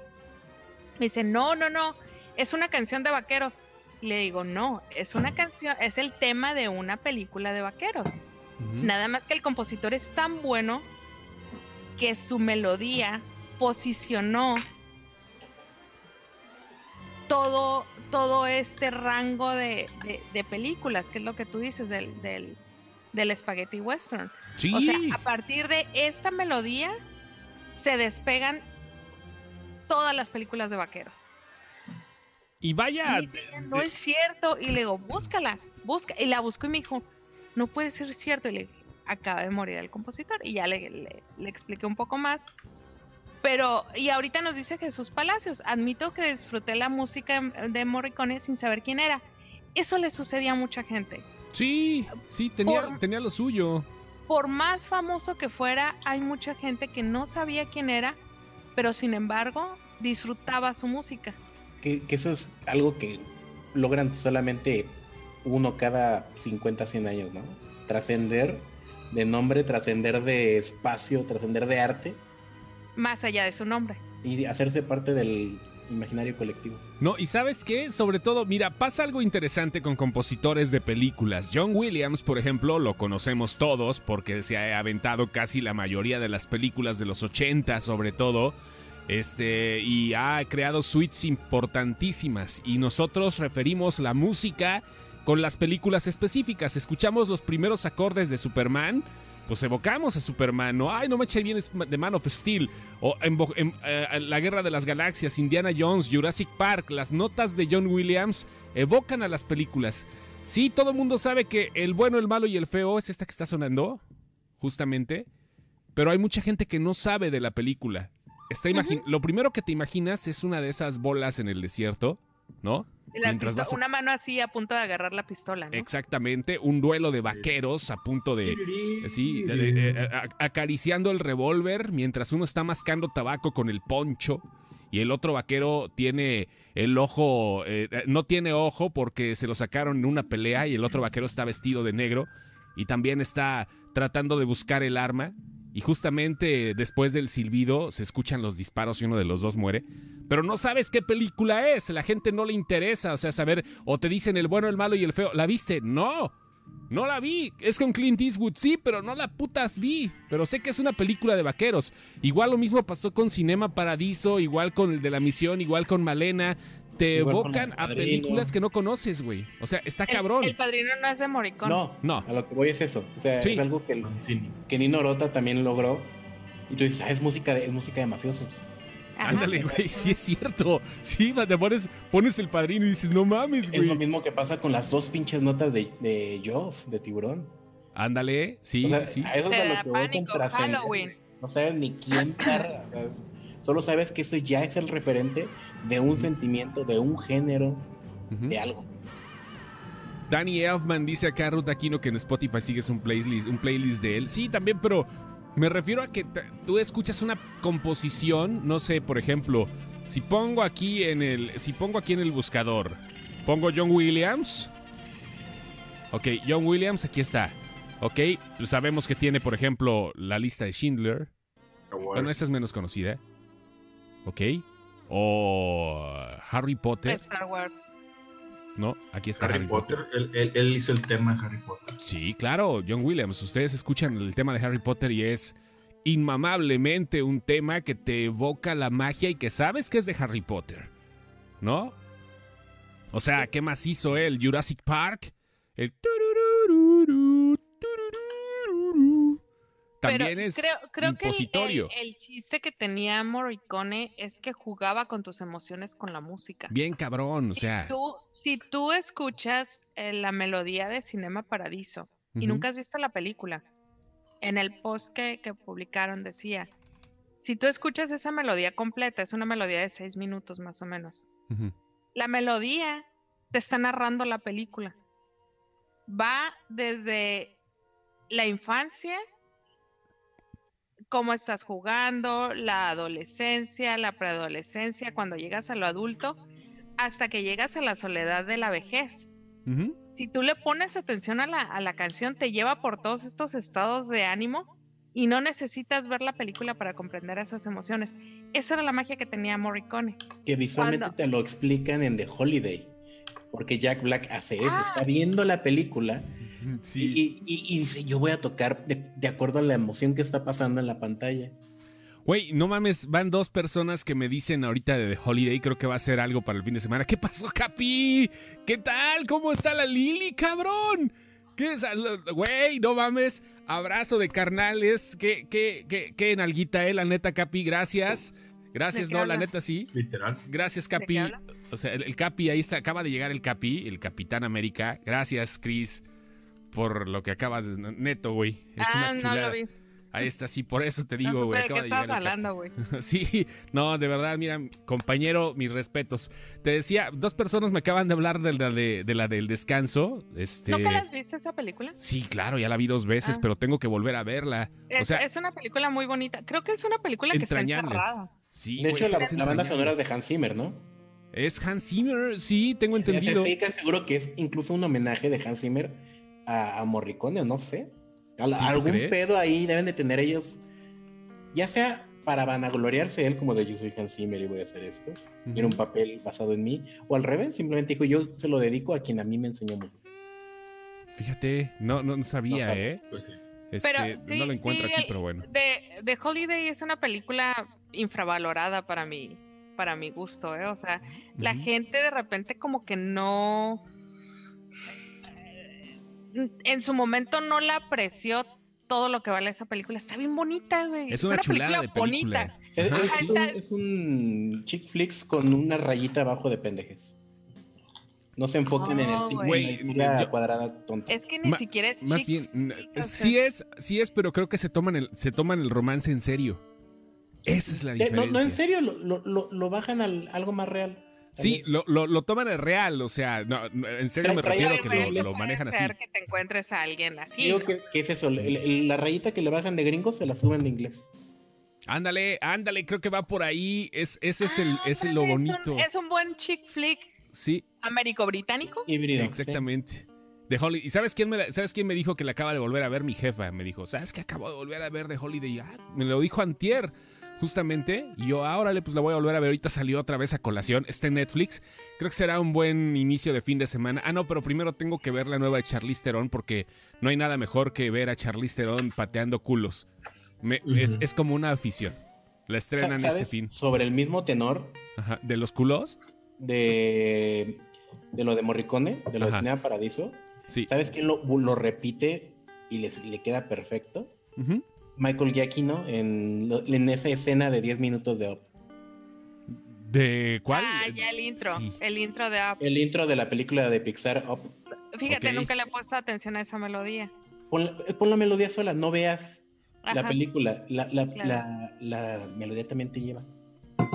Me dice, no, no, no, es una canción de vaqueros. Y le digo, no, es una canción, es el tema de una película de vaqueros. Nada más que el compositor es tan bueno que su melodía posicionó todo, todo este rango de, de- de películas, que es lo que tú dices del, del, del spaghetti western. Sí. O sea, a partir de esta melodía se despegan todas las películas de vaqueros. y vaya. Y no es cierto. Y le digo, búscala, busca. Y la busco y me dijo, no puede ser cierto. Y le dije, acaba de morir el compositor. Y ya le, le- le expliqué un poco más. Pero, y ahorita nos dice Jesús Palacios, admito que disfruté la música de Morricone sin saber quién era. Eso le sucedía a mucha gente. Sí, sí, tenía, Por- tenía lo suyo. Por más famoso que fuera, hay mucha gente que no sabía quién era, pero sin embargo disfrutaba su música. Que, que eso es algo que logran solamente uno cada 50, 100 años, ¿no? Trascender de nombre, trascender de espacio, trascender de arte Más allá de su nombre. y hacerse parte del imaginario colectivo. No, y sabes qué, sobre todo, mira, pasa algo interesante con compositores de películas. John Williams, por ejemplo, lo conocemos todos porque se ha aventado casi la mayoría de las películas de los 80, sobre todo. Este, y ha creado suites importantísimas. Y nosotros referimos la música con las películas específicas. Escuchamos los primeros acordes de Superman. Pues evocamos a Superman, ¿no? Ay, no me eche bien de Man of Steel. O en, en, eh, La Guerra de las Galaxias, Indiana Jones, Jurassic Park. Las notas de John Williams evocan a las películas. Sí, todo el mundo sabe que el bueno, el malo y el feo es esta que está sonando, justamente. Pero hay mucha gente que no sabe de la película. Está imagi- Lo primero que te imaginas es una de esas bolas en el desierto, ¿no? Mientras vas Una mano así a punto de agarrar la pistola, ¿no? Exactamente, un duelo de vaqueros a punto de... Sí, de- de- de- a- acariciando el revólver mientras uno está mascando tabaco con el poncho y el otro vaquero tiene el ojo, eh, no tiene ojo porque se lo sacaron en una pelea y el otro vaquero está vestido de negro y también está tratando de buscar el arma y justamente después del silbido se escuchan los disparos y uno de los dos muere. Pero no sabes qué película es, la gente no le interesa, o sea, saber, o te dicen el bueno, el malo y el feo, ¿la viste? No, No la vi. Es con Clint Eastwood, sí, pero no la putas vi. Pero sé que es una película de vaqueros. Igual lo mismo pasó con Cinema Paradiso, igual con el de la misión, igual con Malena. Te Igual evocan a películas que no conoces, güey. O sea, está cabrón. El, padrino no es de Morricone. No, No. a lo que voy es eso. O sea, Sí. es algo que, que Nino Rota también logró. Y tú dices, ah, es música de, es música de mafiosos. Ajá. Ándale, güey, sí es cierto. Sí, te pones, pones el padrino y dices, no mames, Es lo güey. mismo que pasa con las dos pinches notas de, de Jaws, de tiburón. Ándale, sí, O sea, sí, sí. A esos Te a los que voy con Halloween. güey. No saben ni quién perra. Solo sabes que eso ya es el referente de un sentimiento, de un género, de algo. Danny Elfman dice acá, Ruth Aquino, que en Spotify sigues un playlist, un playlist de él. Sí, también, pero me refiero a que tú escuchas una composición, no sé, por ejemplo, si pongo aquí en el, si pongo aquí en el buscador, pongo John Williams. Ok, John Williams, aquí está. Ok, pues sabemos que tiene, por ejemplo, la lista de Schindler. Bueno, esta es menos conocida. Ok. O Harry Potter. Star Wars. No, aquí está Harry Potter, él, él- él hizo el tema de Harry Potter. Sí, claro, John Williams. Ustedes escuchan el tema de Harry Potter y es inmamablemente un tema que te evoca la magia y que sabes que es de Harry Potter. ¿No? O sea, ¿qué más hizo él? Jurassic Park. El También Pero es creo, creo que el- impositorio. el, chiste que tenía Morricone es que jugaba con tus emociones con la música. bien cabrón, o sea. Si tú, si tú escuchas eh, la melodía de Cinema Paradiso y nunca has visto la película, en el post que, que publicaron decía, si tú escuchas esa melodía completa, es una melodía de seis minutos más o menos, la melodía te está narrando la película. Va desde la infancia, cómo estás jugando, la adolescencia, la preadolescencia, cuando llegas a lo adulto, hasta que llegas a la soledad de la vejez. Ujú. Si tú le pones atención a la, a la canción, te lleva por todos estos estados de ánimo y no necesitas ver la película para comprender esas emociones. Esa era la magia que tenía Morricone. Que visualmente ¿Cuándo? te lo explican en The Holiday. Porque Jack Black hace eso. Ah. Está viendo la película Sí. y, y- y dice, yo voy a tocar de, de acuerdo a la emoción que está pasando en la pantalla. Güey, no mames, van dos personas que me dicen ahorita de The Holiday, creo que va a ser algo para el fin de semana. ¿Qué pasó, Capi? ¿Qué tal? ¿Cómo está la Lili, cabrón? ¿Qué es? Güey, no mames. Abrazo de carnales. ¿Qué, qué, qué, qué nalguita, eh? La neta, Capi, gracias. Gracias, ¿De qué no, la neta sí. Literal. Gracias, ¿De Capi. O sea, el, el Capi, ahí está, acaba de llegar el Capi, el Capitán América. Gracias, Chris, por lo que acabas de... Neto, güey. Es ah, una no chulada. lo vi. Ahí está, sí, por eso te No digo, güey. de acaba llegar hablando, güey. Sí, no, de verdad, mira, compañero, mis respetos. Te decía, dos personas me acaban de hablar de la, de, de la del descanso. Este, ¿Nunca la has visto esa película? Sí, claro, ya la vi dos veces, Ah. pero tengo que volver a verla. O Es, sea, es una película muy bonita. Creo que es una película que está enterrada. sí, de hecho, la, la banda sonora es de Hans Zimmer, ¿no? Es Hans Zimmer, sí, tengo entendido. Casi seguro que es incluso un homenaje de Hans Zimmer a, a Morricone, no sé. A la- ¿Sí, algún crees? pedo ahí deben de tener ellos, ya sea para vanagloriarse él como de yo soy Hans Zimmer y voy a hacer esto, y era un papel basado en mí, o al revés, simplemente dijo yo se lo dedico a quien a mí me enseñó música. Fíjate, no, no, no sabía, No. ¿eh? Pues sí. Este, Pero sí, no lo encuentro sí, aquí, pero bueno. De, The Holiday es una película infravalorada para mí, para mi gusto, ¿eh? O sea, la Ujú. gente de repente como que no... En su momento no la apreció todo lo que vale esa película. Está bien bonita, güey. Es una chulada de película. bonita. Es, es un, es chick flicks con una rayita abajo de pendejes. No se enfoquen en el güey. Yo- cuadrada tonta. Es que ni Ma- siquiera es Más chick bien, flick, sí sea. es, sí es, pero creo que se toman el, se toman el romance en serio. Esa es la Eh, diferencia. no, no, en serio, lo, lo- lo- lo bajan al algo más real. Sí, lo, lo, lo toman en real, o sea, no, no, en serio me refiero a que lo, manejan así. que te encuentres a alguien así. Digo ¿no? que, que es eso, el- el- la rayita que le bajan de gringos se la suben de inglés. Ándale, ándale, creo que va por ahí. Es, ese es, el, Ah, es lo bonito. un- Es un, buen chick flick Sí, américo-británico. Híbrido. exactamente. De Holiday. ¿Y sabes quién, me, la- sabes quién me dijo que la acaba de volver a ver? Mi jefa me dijo, ¿sabes que acabo de volver a ver de Holiday? Ah, me lo dijo Antier. Justamente. Y yo, ahora pues la voy a volver a ver. Ahorita salió otra vez a colación. Está en Netflix. Creo que será un buen inicio de fin de semana. Ah, no, pero primero tengo que ver la nueva de Charlize Theron porque no hay nada mejor que ver a Charlize Theron pateando culos. Me- es, es como una afición. La estrenan este fin. Sobre el mismo tenor Ajá. ¿De los culos? de, de lo de Morricone, de lo Ajá. de Cinema Paradiso. Sí. ¿Sabes quién lo, lo repite y les, le queda perfecto? Ujú. Michael Giacchino en, en esa escena de 10 minutos de Up. ¿De cuál? Ah, ya el intro. Sí. El intro de Up. El intro de la película de Pixar Up. Fíjate, nunca le he puesto atención a esa melodía. Pon la, pon la melodía sola, no veas la película. La, la, Claro. la- la melodía también te lleva.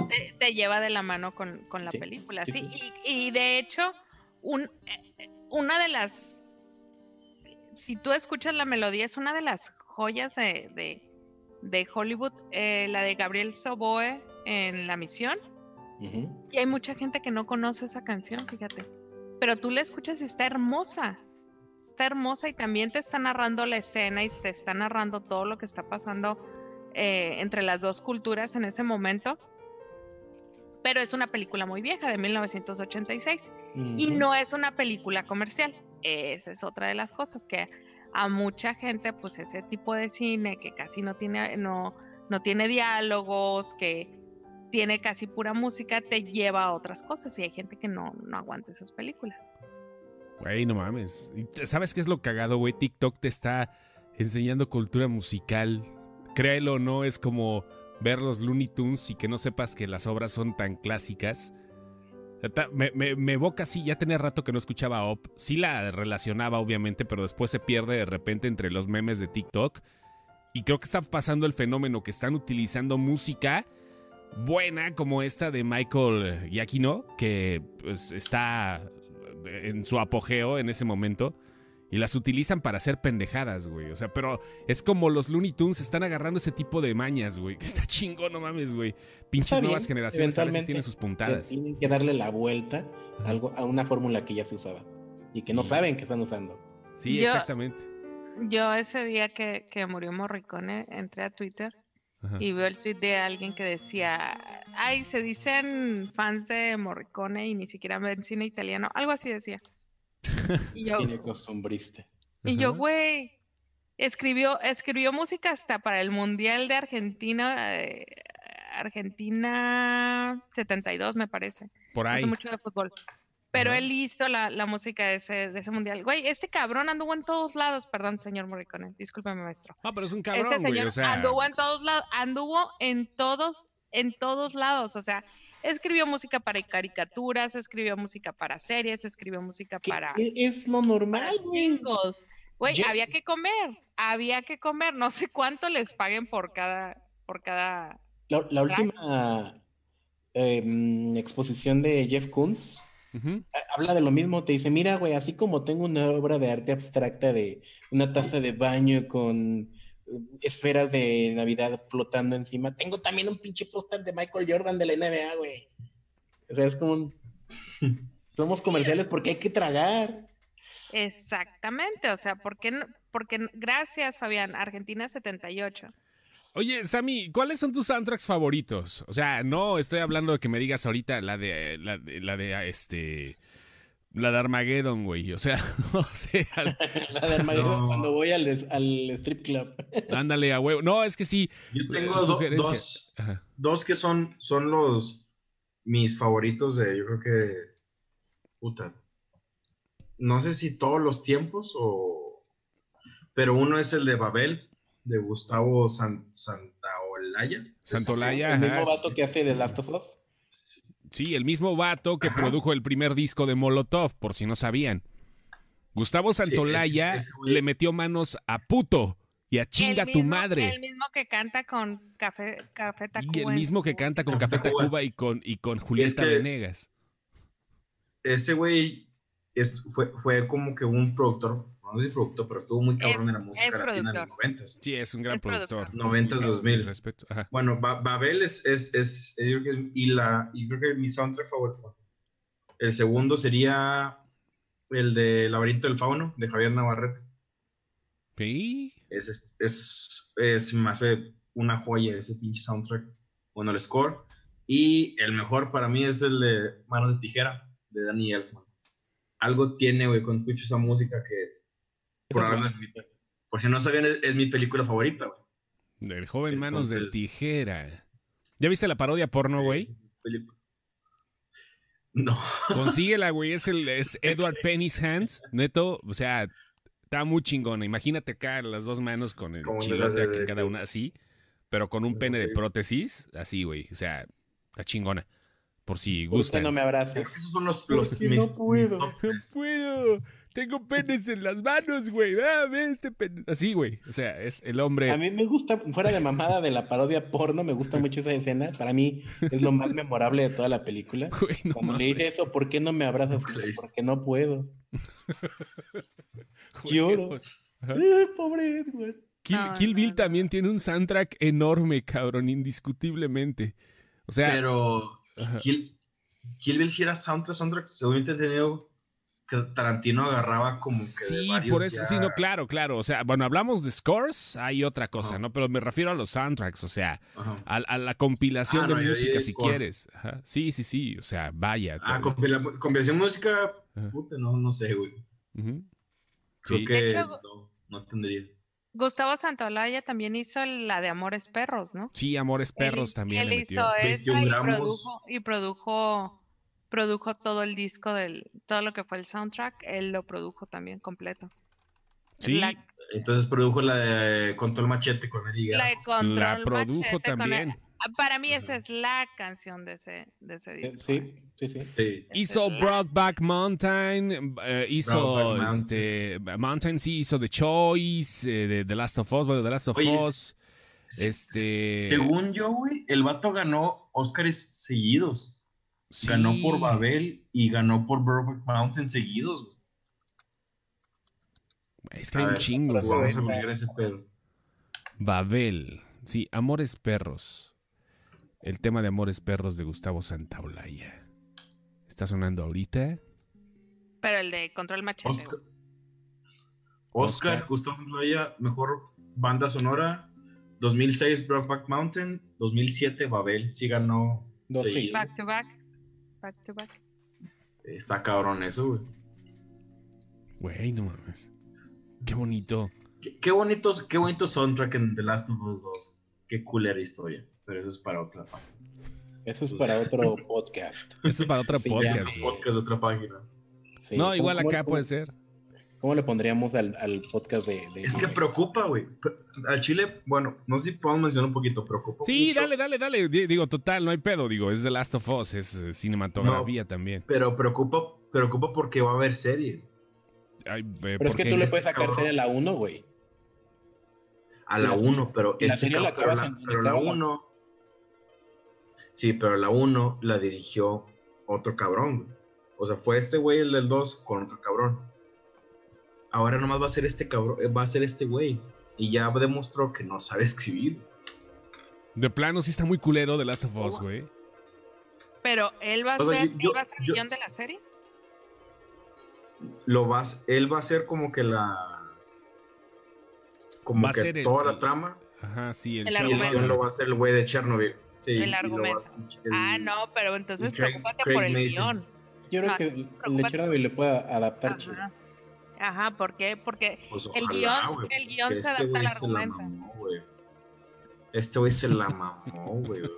te, te lleva de la mano con, con la Sí, película, sí, sí. sí. Y, y de hecho, un, eh, una de las. Si tú escuchas la melodía, es una de las joyas de, de, de Hollywood, eh, la de Gabriel Soboe en La Misión. Y hay mucha gente que no conoce esa canción, fíjate. Pero tú la escuchas y está hermosa. Está hermosa y también te está narrando la escena y te está narrando todo lo que está pasando eh, entre las dos culturas en ese momento. Pero es una película muy vieja, de 1986. Y no es una película comercial. Esa es otra de las cosas que a mucha gente, pues ese tipo de cine que casi no tiene, no, no tiene diálogos, que tiene casi pura música, te lleva a otras cosas. Y hay gente que no, no aguanta esas películas. Güey, no mames. ¿Y te- ¿Sabes qué es lo cagado, güey? TikTok te está enseñando cultura musical. Créelo o no, es como ver los Looney Tunes y que no sepas que las obras son tan clásicas. Me, me, me evoca así, ya tenía rato que no escuchaba Op. Sí la relacionaba, obviamente, pero después se pierde de repente entre los memes de TikTok. Y creo que está pasando el fenómeno que están utilizando música buena como esta de Michael Giacchino, que pues, está en su apogeo en ese momento. Y las utilizan para hacer pendejadas, güey. O sea, pero es como los Looney Tunes están agarrando ese tipo de mañas, güey. Está chingón, no mames, güey. Pinches bien, nuevas generaciones a veces eventualmente tienen sus puntadas. Tienen que darle la vuelta a, algo, a una fórmula que ya se usaba y que no saben que están usando. Sí, Yo- exactamente. Yo ese día que, que murió Morricone entré a Twitter Ajá. y veo el tweet de alguien que decía, ay, se dicen fans de Morricone y ni siquiera ven cine italiano, algo así decía. Y yo, costumbrista. y yo, güey, escribió, escribió música hasta para el Mundial de Argentina, eh, Argentina 72 me parece, Por ahí. sé mucho de fútbol. Pero Ajá. él hizo la, la música de ese, de ese mundial. Güey, este cabrón anduvo en todos lados. Perdón, señor Morricone. Discúlpeme, maestro. Ah, pero es un Este cabrón, güey. señor O sea, anduvo en todos lados, anduvo en todos, en todos lados. O sea, escribió música para caricaturas, escribió música para series, escribió música para e- es lo normal, güey. Güey, había que comer, había que comer. No sé cuánto les paguen por cada, por cada. La, la última em, exposición de Jeff Koons habla de lo mismo. Te dice, mira, güey, así como tengo una obra de arte abstracta de una taza de baño con eh, esferas de Navidad flotando encima, tengo también un pinche póster de Michael Jordan de la NBA, güey. O sea, es como un... Somos comerciales porque hay que tragar. Exactamente, o sea, ¿por qué no? Porque no- gracias, Fabián. Argentina 78. Oye, Sammy, ¿cuáles son tus soundtracks favoritos? O sea, no estoy hablando de que me digas ahorita la de la de, la de este la de Armageddon, güey. O sea, no sé, al- La de Armageddon No. cuando voy al, al strip club. ándale a huevo. No, es que sí. Yo tengo eh, do- sugerencia. dos, Ajá. dos que son, son los mis favoritos de, yo creo que, puta, no sé si todos los tiempos o, pero uno es el de Babel, de Gustavo San- Santaolalla. Santolaya, El mismo ajá, vato que hace The Last of Us. Sí, el mismo vato que Ajá. produjo el primer disco de Molotov, por si no sabían. Gustavo Sí, Santolaya le metió manos a puto y a chinga tu madre. El mismo que canta con Café, Café Tacuba. Y el mismo que canta con Café Café Tacuba. Y con, y con Julieta que- Venegas. Ese güey es- fue, fue como que un productor, no sé si productor, pero estuvo muy cabrón Es- en la música latina en los noventas. Sí, es un gran Es productor. productor. 90s, Gustavo, 2000. mis respetos. Ajá. Bueno, Ba- Babel es, es, es, yo creo que es- y la, y creo que mi soundtrack favorito. El segundo sería el de Laberinto del Fauno, de Javier Navarrete. Sí. Es, es, es, es- me hace una joya ese pinche soundtrack. bueno, el score. Y el mejor para mí es el de Manos de Tijera, de Danny Elfman. Algo tiene, güey, cuando escucho esa música que por si no sabían, es, es mi película favorita, güey. Del joven Manos de Tijera. ¿Ya viste la parodia porno, güey? No. Consíguela, güey. Es, el, es Edward Penny's Hands. Neto, o sea, está muy chingona. Imagínate acá las dos manos con el chilote aquí de- cada una así, pero con un pene de prótesis, así, güey. O sea, está chingona. Por si gustan. no me abraces. Esos son los, los Porque mis- no puedo. mis No puedo. Tengo penes en las manos, güey. Ah, ve este pene. Así, güey. O sea, es el hombre. A mí me gusta, fuera de mamada de la parodia porno, me gusta mucho esa escena. Para mí es lo más memorable de toda la película. Güey, no Cuando le dice eso, ¿por qué no me dices? Porque no puedo. lloro. Eh, pobre Edward. Kill, No, Kill no, Bill no. también tiene un soundtrack enorme, cabrón, indiscutiblemente. O sea, Pero. Kill, Kill Bill si era soundtrack, soundtrack, según he entendido, que Tarantino agarraba como que sí, por eso, ya- sí, no, claro, claro. O sea, bueno, hablamos de scores, hay otra cosa, Ajá. ¿no? Pero me refiero a los soundtracks, o sea, a, a la compilación Ah, de no, yo- yo música, si quieres. Ajá. Sí, sí, sí, o sea, vaya. Ah, compila- compilación de música, Ajá. puta, no, no sé, güey. Creo Sí. que no, no tendría. Gustavo Santaolalla también hizo la de Amores Perros, ¿no? Sí, Amores Perros Él- también él le metió. hizo esa 21 y gramos. produjo, y produjo, produjo todo el disco del, todo lo que fue el soundtrack, él lo produjo también completo. Sí, La, Entonces produjo la de Control Machete con Eddie la de. Control la produjo Machete con también. el- para mí esa es la canción de ese, de ese Eh, disco. Sí, sí, sí. Hizo es Broadback Mountain, eh, hizo este Mountain, sí, hizo The Choice, eh, de The Last of Us, bueno, The Last of Oye, Us. Este. Según yo, güey, el vato ganó Oscars seguidos. Ganó sí. por Babel y ganó por Brokeback Mountain seguidos. güey. Es que hay un chingo, güey. Vamos a mirar ese pedo. Babel. Sí, Amores Perros. El tema de Amores Perros de Gustavo Santaolalla. ¿Está sonando ahorita? Pero el de Control Machete. Oscar. Oscar, Oscar. Gustavo Loya, mejor banda sonora. 2006 Brokeback Mountain, 2007 Babel, sí ganó. Dos seguidos. seguidos. Back to back. Back to back. Está cabrón eso, güey. Güey, no mames. Qué bonito. Qué, qué bonitos, qué bonito soundtrack en The Last of Us 2. Qué culera historia. Pero eso es para otra página. Eso es para otro podcast. Esto es para otra Sí, podcast. ya. güey. Podcast de otra página. Sí. No, ¿Cómo- igual acá cómo- puede ser. ¿Cómo le pondríamos al, al podcast de, de- Es que preocupa, güey. Al Chile, bueno, no sé si podemos mencionar un poquito, preocupa. Sí, mucho, dale, dale, dale. Di- Digo, total, no hay pedo. Digo, es The Last of Us, es eh, cinematografía también. Pero preocupa, preocupa porque va a haber serie. Ay, eh, Pero es ¿por que tú le puedes sacar cabrón. serie a la 1, güey. A la Pero- 1, pero, la este serie la cabrón- acabas pero en la, pero la acaba la- 1. Sí, pero la 1 la dirigió otro cabrón. güey. O sea, fue este güey el del 2 con otro cabrón. Ahora nomás va a ser este cabrón, eh, va a ser este güey. Y ya demostró que no sabe escribir. De plano sí está muy culero The Last of Us, güey. Pero él va a O sea, ser, yo- él va a ser el guion de la serie. Lo vas, él va a ser como que la. Como Va que ser toda el- la trama. Ajá, sí, el, El argumento. lo va a hacer el güey de Chernobyl. Sí, El argumento. hacer el- Ah, no, pero entonces Craig- preocúpate Craig por el Mason. guion. Yo creo No, que el de. Chernobyl le pueda adaptar. Ajá. Ajá, ¿por qué? Porque Pues el guion, el guion se este adapta al argumento. mamó. Este güey se la mamó, güey.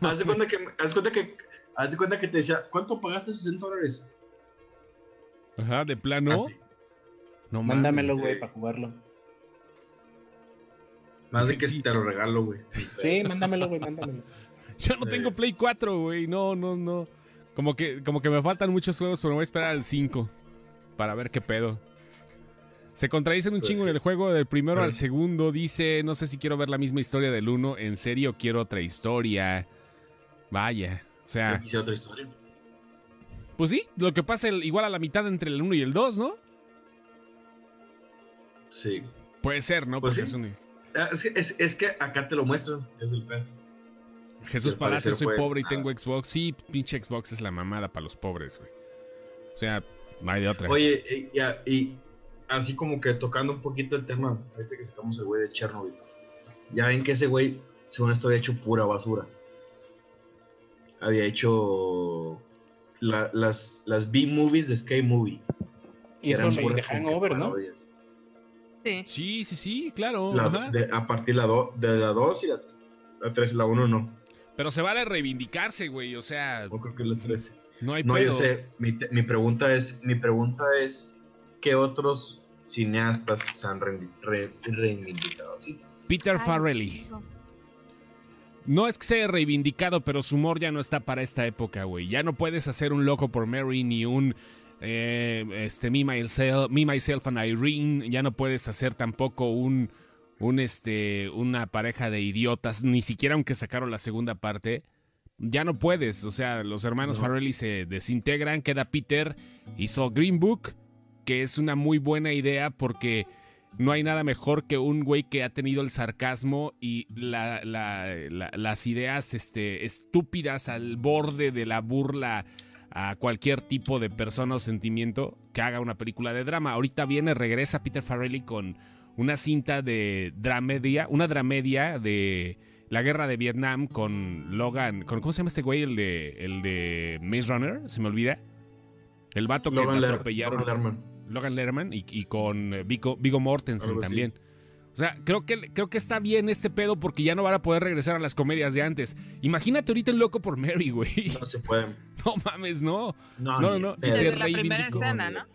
No, haz de cuenta que, haz de cuenta que, haz de cuenta que te decía, ¿cuánto pagaste 60 dólares? Ajá, de plano. No Mándamelo, güey, sí. para jugarlo. Más de que Sí. si te lo regalo, güey. Sí, mándamelo, güey, mándamelo. Yo no tengo. Play 4, güey. No, no, no. Como que, como que me faltan muchos juegos, pero me voy a esperar al 5 para ver qué pedo. Se contradicen un Pues chingo sí. en el juego del primero al Pues- segundo. Dice, no sé si quiero ver la misma historia del 1. En serio, quiero otra historia. Vaya. O sea, Hice otra historia. pues sí, lo que pasa el- igual a la mitad entre el 1 y el 2, ¿no? Sí. Puede ser, ¿no? Pues Porque sí. es un... Ah, Es que, es, es que acá te lo muestran, es el pedo. Jesús al Palacio, soy fue pobre y tengo Xbox. Sí, pinche Xbox es la mamada para los pobres, güey. O sea, no hay de otra. Oye, y, ya, y así como que tocando un poquito el tema, ahorita que sacamos el güey de Chernobyl. Ya ven que ese güey según esto, había hecho pura basura. Había hecho la- las, las B-movies de Sky Movie. Y eso eran de Hangover, ¿no? parodias. Sí. Sí, sí, sí, claro. La- ajá. de- a partir la do- de la 2 y la, la 3 y la 1 no. Pero se vale reivindicarse, güey. O sea, No creo que la 13. No hay No, pedo. yo sé. Mi, mi pregunta es, mi pregunta es, ¿qué otros cineastas se han reivindicado? ¿Sí? Peter Farrelly. no. No es que sea reivindicado, pero su humor ya no está para esta época, güey. Ya no puedes hacer un loco por Mary ni un eh, este me myself, me myself and Irene. Ya no puedes hacer tampoco un un este una pareja de idiotas, ni siquiera aunque sacaron la segunda parte. Ya no puedes, o sea, los hermanos No. Farrelly se desintegran, queda Peter, hizo Green Book, que es una muy buena idea porque no hay nada mejor que un güey que ha tenido el sarcasmo y la- la- la- las ideas este, estúpidas al borde de la burla a cualquier tipo de persona o sentimiento que haga una película de drama. Ahorita viene, regresa Peter Farrelly con una cinta de dramedia, una dramedia de la guerra de Vietnam con Logan, con ¿cómo se llama este güey? El de, el de Maze Runner, se me olvida. El vato que Logan, Ler- atropellaron. Logan Lerman. Logan Lerman y, y con eh, Vigo, Viggo Mortensen Algo así. también. O sea, creo que, creo que está bien este pedo porque ya no van a poder regresar a las comedias de antes. Imagínate ahorita el loco por Mary, güey. No se pueden. No mames, no. No, No, no, de y se la primera escena, ¿no?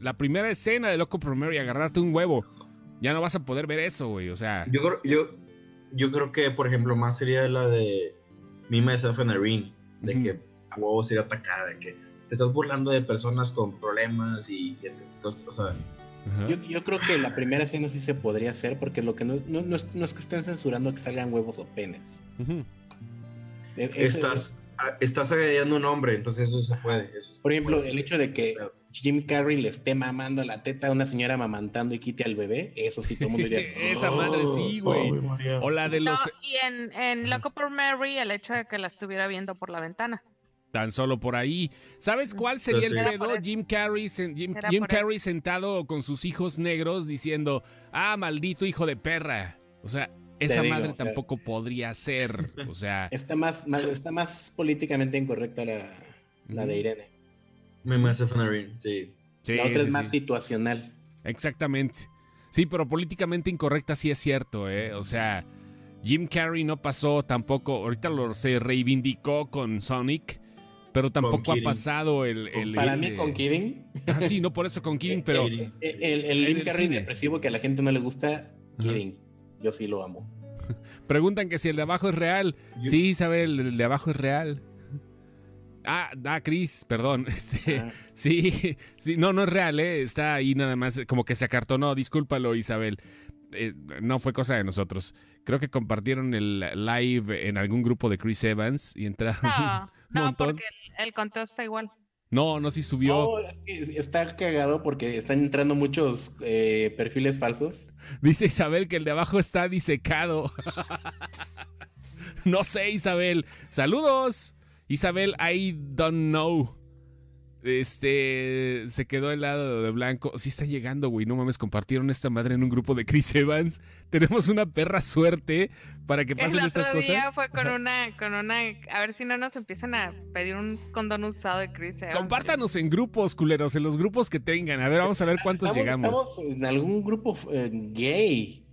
La primera escena de Loco por Mary, agarrarte un huevo. Ya no vas a poder ver eso, güey. O sea, Yo creo, yo, yo creo que, por ejemplo, más sería la de Me, Myself and Irene, de que a huevo sería atacada, de que te estás burlando de personas con problemas y entonces, o sea, ajá. Yo, yo creo que la primera escena sí se podría hacer porque lo que no, no, no es, no es que estén censurando que salgan huevos o penes. E- estás, a- estás agrediendo un hombre, entonces eso se puede. eso por ejemplo, puede. el hecho de que Jim Carrey le esté mamando la teta a una señora mamantando y quite al bebé, eso sí todo el mundo diría. Esa madre sí, güey. O la de No, los... y en, en Loco por Mary, el hecho de que la estuviera viendo por la ventana. Tan solo por ahí. ¿Sabes cuál sería el Era pedo? por eso. Jim Carrey, Jim, Jim sentado con sus hijos negros diciendo, ah, maldito hijo de perra. O sea, esa digo, madre o sea- tampoco podría ser. O sea, Está más, más- está más políticamente incorrecta la, la de Irene. Me, Myself and Irene, sí. sí, la otra sí, es más sí. situacional. Exactamente. Sí, pero políticamente incorrecta sí es cierto, ¿eh? O sea, Jim Carrey no pasó tampoco, ahorita lo se reivindicó con Sonic, pero tampoco ha pasado el... el, Para este- mí, con Kidding, Ah, sí, no por eso con Kidding, pero... Kidding. el, el, Jim el Carrey cine. depresivo que a la gente no le gusta, Kidding. Yo sí lo amo. Preguntan que si el de abajo es real. Yo- Sí, Isabel, el de abajo es real. Ah, ah, Chris, perdón. Este, Ah, Sí, sí, no, no es real, ¿eh? Está ahí nada más, como que se acartonó. Discúlpalo, Isabel. Eh, no fue cosa de nosotros. Creo que compartieron el live en algún grupo de Chris Evans y entraron. No, no, montón. porque el, el conteo está igual. No, no, sí subió. no, es que está cagado porque están entrando muchos eh, perfiles falsos. Dice Isabel que el de abajo está disecado. no sé, Isabel. Saludos. Isabel, I don't know. Este se quedó helado de blanco. Sí está llegando, güey. No mames, compartieron esta madre en un grupo de Chris Evans. Tenemos una perra suerte para que pasen el estas otro día cosas. fue con una, con una, a ver si no nos empiezan a pedir un condón usado de Chris Evans. Compártanos en grupos, culeros, en los grupos que tengan. A ver, vamos a ver cuántos Estamos, llegamos. estamos en algún grupo eh, gay.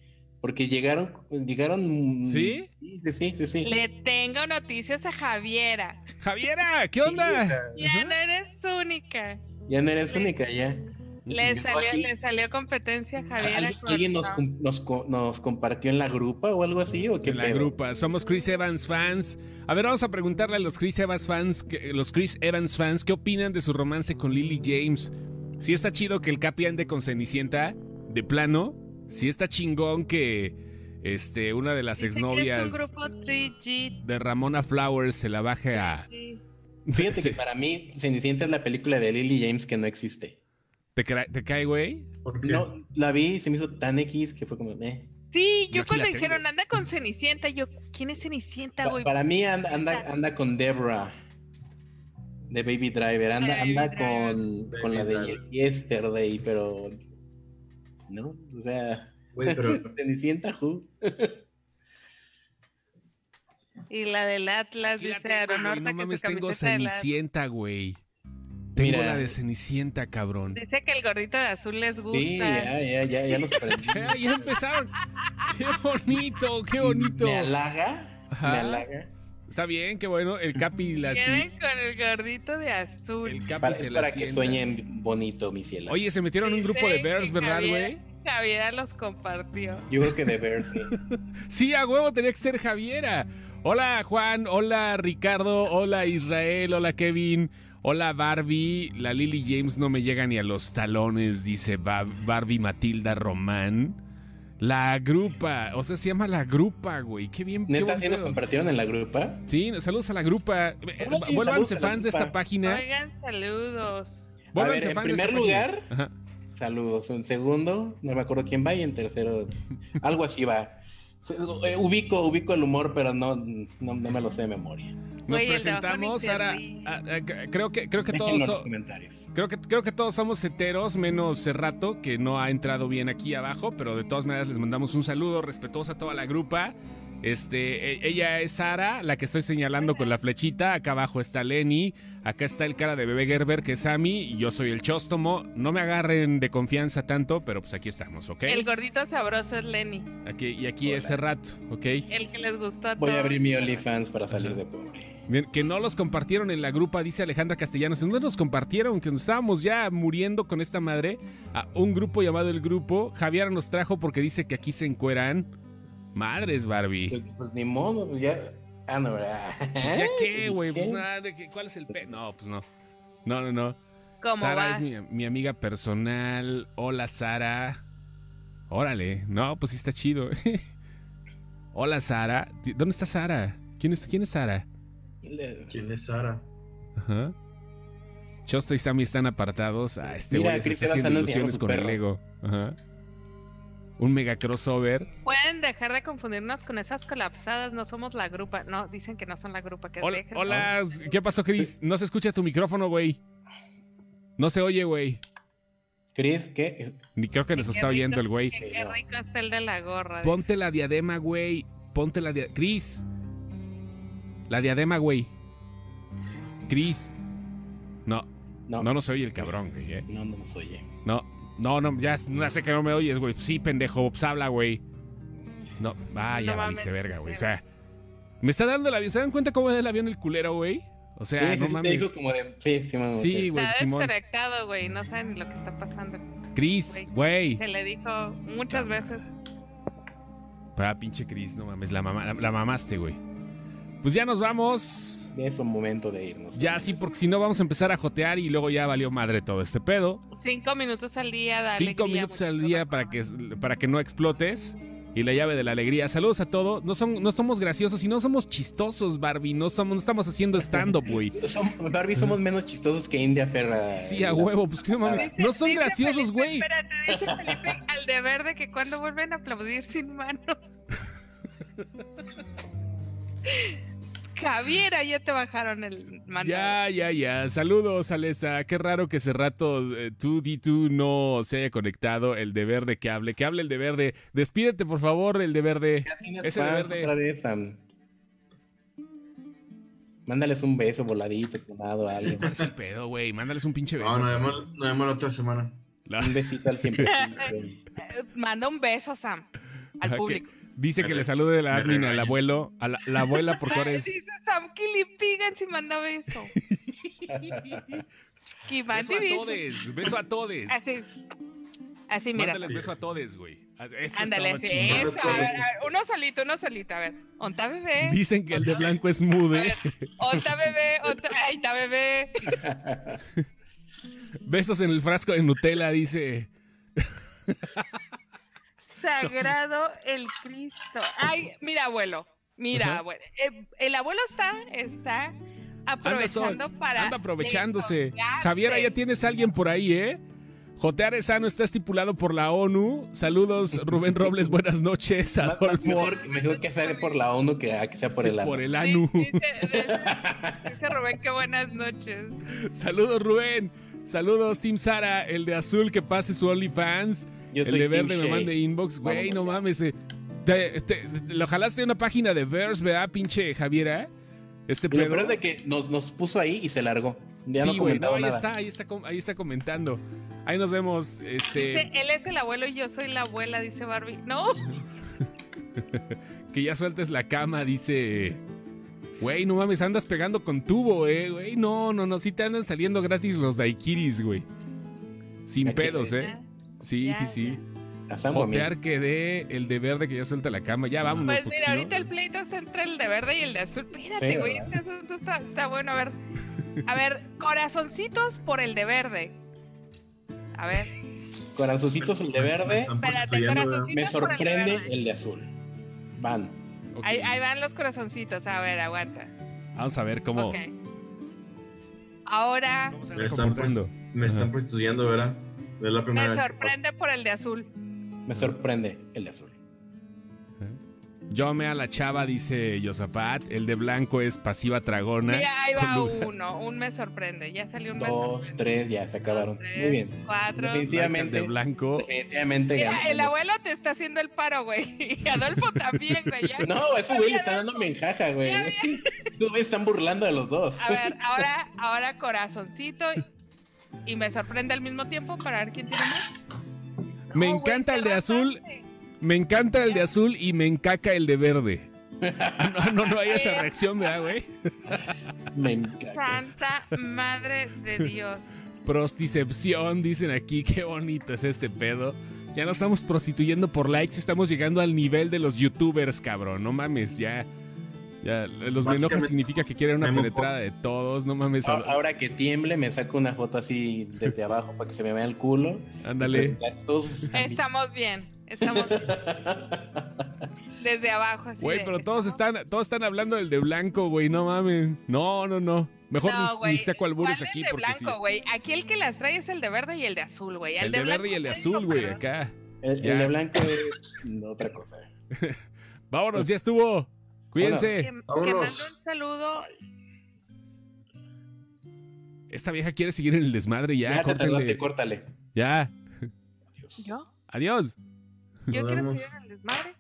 Porque llegaron, llegaron. ¿Sí? Sí, sí, sí, sí. Le tengo noticias a Javiera. Javiera, ¿qué onda? Ya no eres única. Ya no eres única, ya. Le salió, aquí- le salió competencia a Javiera. ¿Alguien, nos, nos, nos compartió en la grupa o algo así? ¿O qué En la pedo? grupa. Somos Chris Evans fans. A ver, vamos a preguntarle a los Chris Evans fans, que- los Chris Evans fans, ¿qué opinan de su romance con Lily James? Si está chido que el Capi ande con Cenicienta, de plano. Si está chingón que este, una de las exnovias Es un grupo 3G. de Ramona Flowers se la baje a. Fíjate Sí. que para mí Cenicienta es la película de Lily James que no existe. ¿Te, te cae, güey? No, la vi y se me hizo tan X que fue como, eh. Sí, Yo cuando dijeron anda con Cenicienta, yo, ¿quién es Cenicienta, Pa- güey? para mí anda, anda, anda con Debra de Baby Driver, anda, anda con, Baby con la de Driver. Yesterday, pero no, o sea, Güey, pero Cenicienta who? Y la del Atlas, dice güey, Horta, No que mames, su tengo de Cenicienta, güey. Tengo Mira. la de Cenicienta, cabrón. Dice que el gordito de azul les gusta. Sí, ya, ya, ya, ya los. Ya, ya empezaron. Qué bonito, qué bonito. Me halaga, Ajá. me halaga. Está bien, qué bueno. El Capi la Quieren con el gordito de azul. El Capi Para, se es la para que sienta. sueñen bonito, mi cielo. Oye, se metieron en un grupo de Dice Bears, que ¿verdad, Javier- güey? Javiera los compartió. Yo creo que de ver, sí. Sí, a huevo tenía que ser Javiera. Hola Juan, hola Ricardo, hola Israel, hola Kevin, hola Barbie. La Lily James no me llega ni a los talones, dice Ba- Barbie Matilda Román. La grupa, o sea, se llama la grupa, güey. Qué bien. qué Neta, buen sí nos compartieron en la grupa. Sí, saludos a la grupa. Eh, Vuélvanse fans de esta página. Oigan, saludos. Vuélvanse A ver, en primer lugar- Ajá. Saludos. En segundo, no me acuerdo quién va. Y en tercero, algo así va. Eh, Ubico, ubico el humor, pero no, no, no me lo sé de memoria. Nos presentamos, Sara. creo que, creo que todos. so- comentarios. Creo que, creo que todos somos heteros, menos Cerrato, que no ha entrado bien aquí abajo, pero de todas maneras les mandamos un saludo respetuoso a toda la grupa. Este, e- ella es Sara, la que estoy señalando con la flechita. Acá abajo está Lenny. Acá está el cara de bebé Gerber, que es Sammy. Y yo soy el Chóstomo. No me agarren de confianza tanto, pero pues aquí estamos, ¿ok? El gordito sabroso es Lenny. Aquí, y aquí es Hola. Cerrato, ¿ok? El que les gustó a Voy a todos. abrir mi OnlyFans para salir de pobre. Bien, Que no los compartieron en la grupa, dice Alejandra Castellanos. ¿En dónde nos compartieron? Que nos estábamos ya muriendo con esta madre. A un grupo llamado El Grupo. Javier nos trajo porque dice que aquí se encueran. Madres, Barbie. Pues, pues ni modo, pues ya. Ah, no, ¿verdad? Pues ya qué, güey. Pues nada, de que- ¿cuál es el pe? No, pues no. No, no, no. ¿Cómo Sara vas? es mi, mi amiga personal. Hola, Sara. Órale. No, pues sí está chido. Hola, Sara. ¿Dónde está Sara? ¿Quién es, quién es Sara? ¿Quién es Sara? Ajá. Chosto y Sammy están apartados. Ah, este Mira, güey está haciendo ilusiones con el perro. Lego. Ajá. Un mega crossover. Pueden dejar de confundirnos con esas colapsadas. No somos la grupa. No, dicen que no son la grupa. Que Hola, dejen. hola, ¿qué pasó, Chris? No se escucha tu micrófono, güey. No se oye, güey. Chris, ¿qué? Ni creo que nos está oyendo el güey. Qué, qué rico está el de la gorra. dice. Ponte la diadema, güey. Ponte la diadema. Chris. La diadema, güey. Chris. No, No, no, no se oye el cabrón, güey. eh. no, no nos oye. No, no, no, ya, ya sé que no me oyes, güey. Sí, pendejo, pues habla, güey. No, vaya, No valiste mames. verga, güey. O sea, me está dando la... ¿Se dan cuenta cómo es el avión el culero, güey? O sea, sí, no sí, sí, te mames. digo como de. Sí, sí, Sí, güey, Está Simón. desconectado, güey. No saben lo que está pasando. Cris, güey. Se le dijo muchas veces. Ah, pinche Cris, no mames, la, mama- la, la mamaste, güey. Pues ya nos vamos. Es un momento de irnos. Ya sí, porque si no vamos a empezar a jotear y luego ya valió madre todo este pedo. Cinco minutos al día, dale. Cinco minutos al día para que, para que no explotes. Y la llave de la alegría. Saludos a todos. No, son, no somos graciosos y no somos chistosos, Barbie. No, somos, no estamos haciendo stand-up, güey. Barbie somos menos chistosos que India Ferra. Sí, a huevo. Pues que no mames. No son Dice graciosos, güey. Espérate, dice Felipe al de verde que cuando vuelven a aplaudir sin manos. Javiera, ya te bajaron el mandado. Ya, ya, ya. Saludos, Alesa. Qué raro que ese rato eh, tú, D2, no se haya conectado. El de verde que hable. Que hable el de verde. Despídete, por favor, el de verde. Ya tienes Ese de verde. otra vez, Sam. Mándales un beso voladito, tomado, algo. ¿Cuál es el pedo, güey? Mándales un pinche beso. No, nos vemos, nos vemos la otra semana. La- Un besito al siempre. Eh, Manda un beso, Sam, al Ajá, público. Dice que le salude la me admin al abuelo, a la, la abuela porque ahora es... Dice Sam Kili Pigan si manda beso. Que Beso a beso. todes, beso a todes. Así. Así, mira. Mándales beso a todes, güey. Es Ándale, eso. A ver, a ver, uno solito, uno solito. A ver, onta bebé. Dicen que el de blanco es mude. Onta bebé, onta. Ay, está bebé. Besos en el frasco de Nutella, dice. Sagrado el Cristo. Ay, mira, abuelo. Mira, abuelo. Eh, el abuelo está, está Anda, aprovechando sol, para. anda aprovechándose. Javiera, ya tienes a alguien por ahí, ¿eh? Jotear es sano está estipulado por la ONU. Saludos, Rubén Robles, buenas noches. Adolfo. mejor, mejor que sea por la ONU que, a que sea por Sí, el ano. por el Sí, ANU. Dice Rubén que buenas noches. Saludos, Rubén. Saludos, Team Sara. El de azul que pase su OnlyFans. Yo el soy de verde me mande inbox. Güey, no mames. eh. Te- te- lo jalaste de una página de Verse, ¿verdad, pinche Javiera? Este Y lo peor es de que nos, nos puso ahí y se largó. Ya sí, no güey, comentaba no, ahí nada. está, ahí está, ahí está comentando. Ahí nos vemos. Dice, Este, él es el abuelo y yo soy la abuela, dice Barbie. No, que ya sueltes la cama, dice. Güey, no mames, andas pegando con tubo, eh, güey. No, no, no, sí te andan saliendo gratis los daiquiris, güey. Sin pedos, eh. Sí, Ya, sí, sí. Jotear que de el de verde que ya suelta la cama. Ya vámonos. pues mira, ahorita el pleito está entre el de verde y el de azul. Espérate, Sí, güey, este asunto está, está bueno. A ver, a ver, corazoncitos por el de verde. A ver, Corazoncitos el de Me verde. Me por el de sorprende verde. el de azul. Van. Ahí, ahí van los corazoncitos. A ver, aguanta. Vamos a ver cómo. Ahora cómo se Me están. Me están prostituyendo, ¿verdad? Es la primera me vez sorprende por el de azul. Me sorprende el de azul. Yo me a la chava, dice Yosafat. El de blanco es pasiva tragona. Mira, ahí va uno. Un me sorprende. Ya salió un me Dos, sorprende. tres, ya se acabaron. Tres, Muy bien. Cuatro. Definitivamente. El de blanco. Definitivamente Mira, ganó. el abuelo te está haciendo el paro, güey. Y Adolfo también, güey. ya. No, ese güey le está dando menjaja, güey. Tú güey están burlando de los dos. A ver, ahora, ahora corazoncito. Y me sorprende al mismo tiempo para ver quién tiene más. Me No, encanta el de azul. Me encanta el de azul y me encaca el de verde. No, no, no hay esa reacción, ¿verdad, güey? Me encanta. Santa madre de Dios. Prosticepción, dicen aquí. Qué bonito es este pedo. Ya no estamos prostituyendo por likes, estamos llegando al nivel de los youtubers, cabrón. No mames, ya. Ya, los menojas significa que quieren una penetrada de todos. No mames. Ahora que tiemble, me saco una foto así desde abajo para que se me vea el culo. Ándale. Bien. Estamos bien. Estamos bien. desde abajo. Así Güey, de, pero todos ¿estamos? están, todos están hablando del de blanco, güey. No mames. No, no, no. Mejor No, ni, saco albures ¿Cuál es aquí de porque blanco, sí. güey. Aquí el que las trae es el de verde y el de azul, güey. El de verde y el de azul, güey, acá. El, el de blanco es otra cosa. Vámonos, ya estuvo. Cuídense. Que, que un saludo. Esta vieja quiere seguir en el desmadre ya. Ya, te córtenle. tardaste, córtale. Ya. ¿Yo? Adiós. Yo Nos quiero vemos. seguir en el desmadre.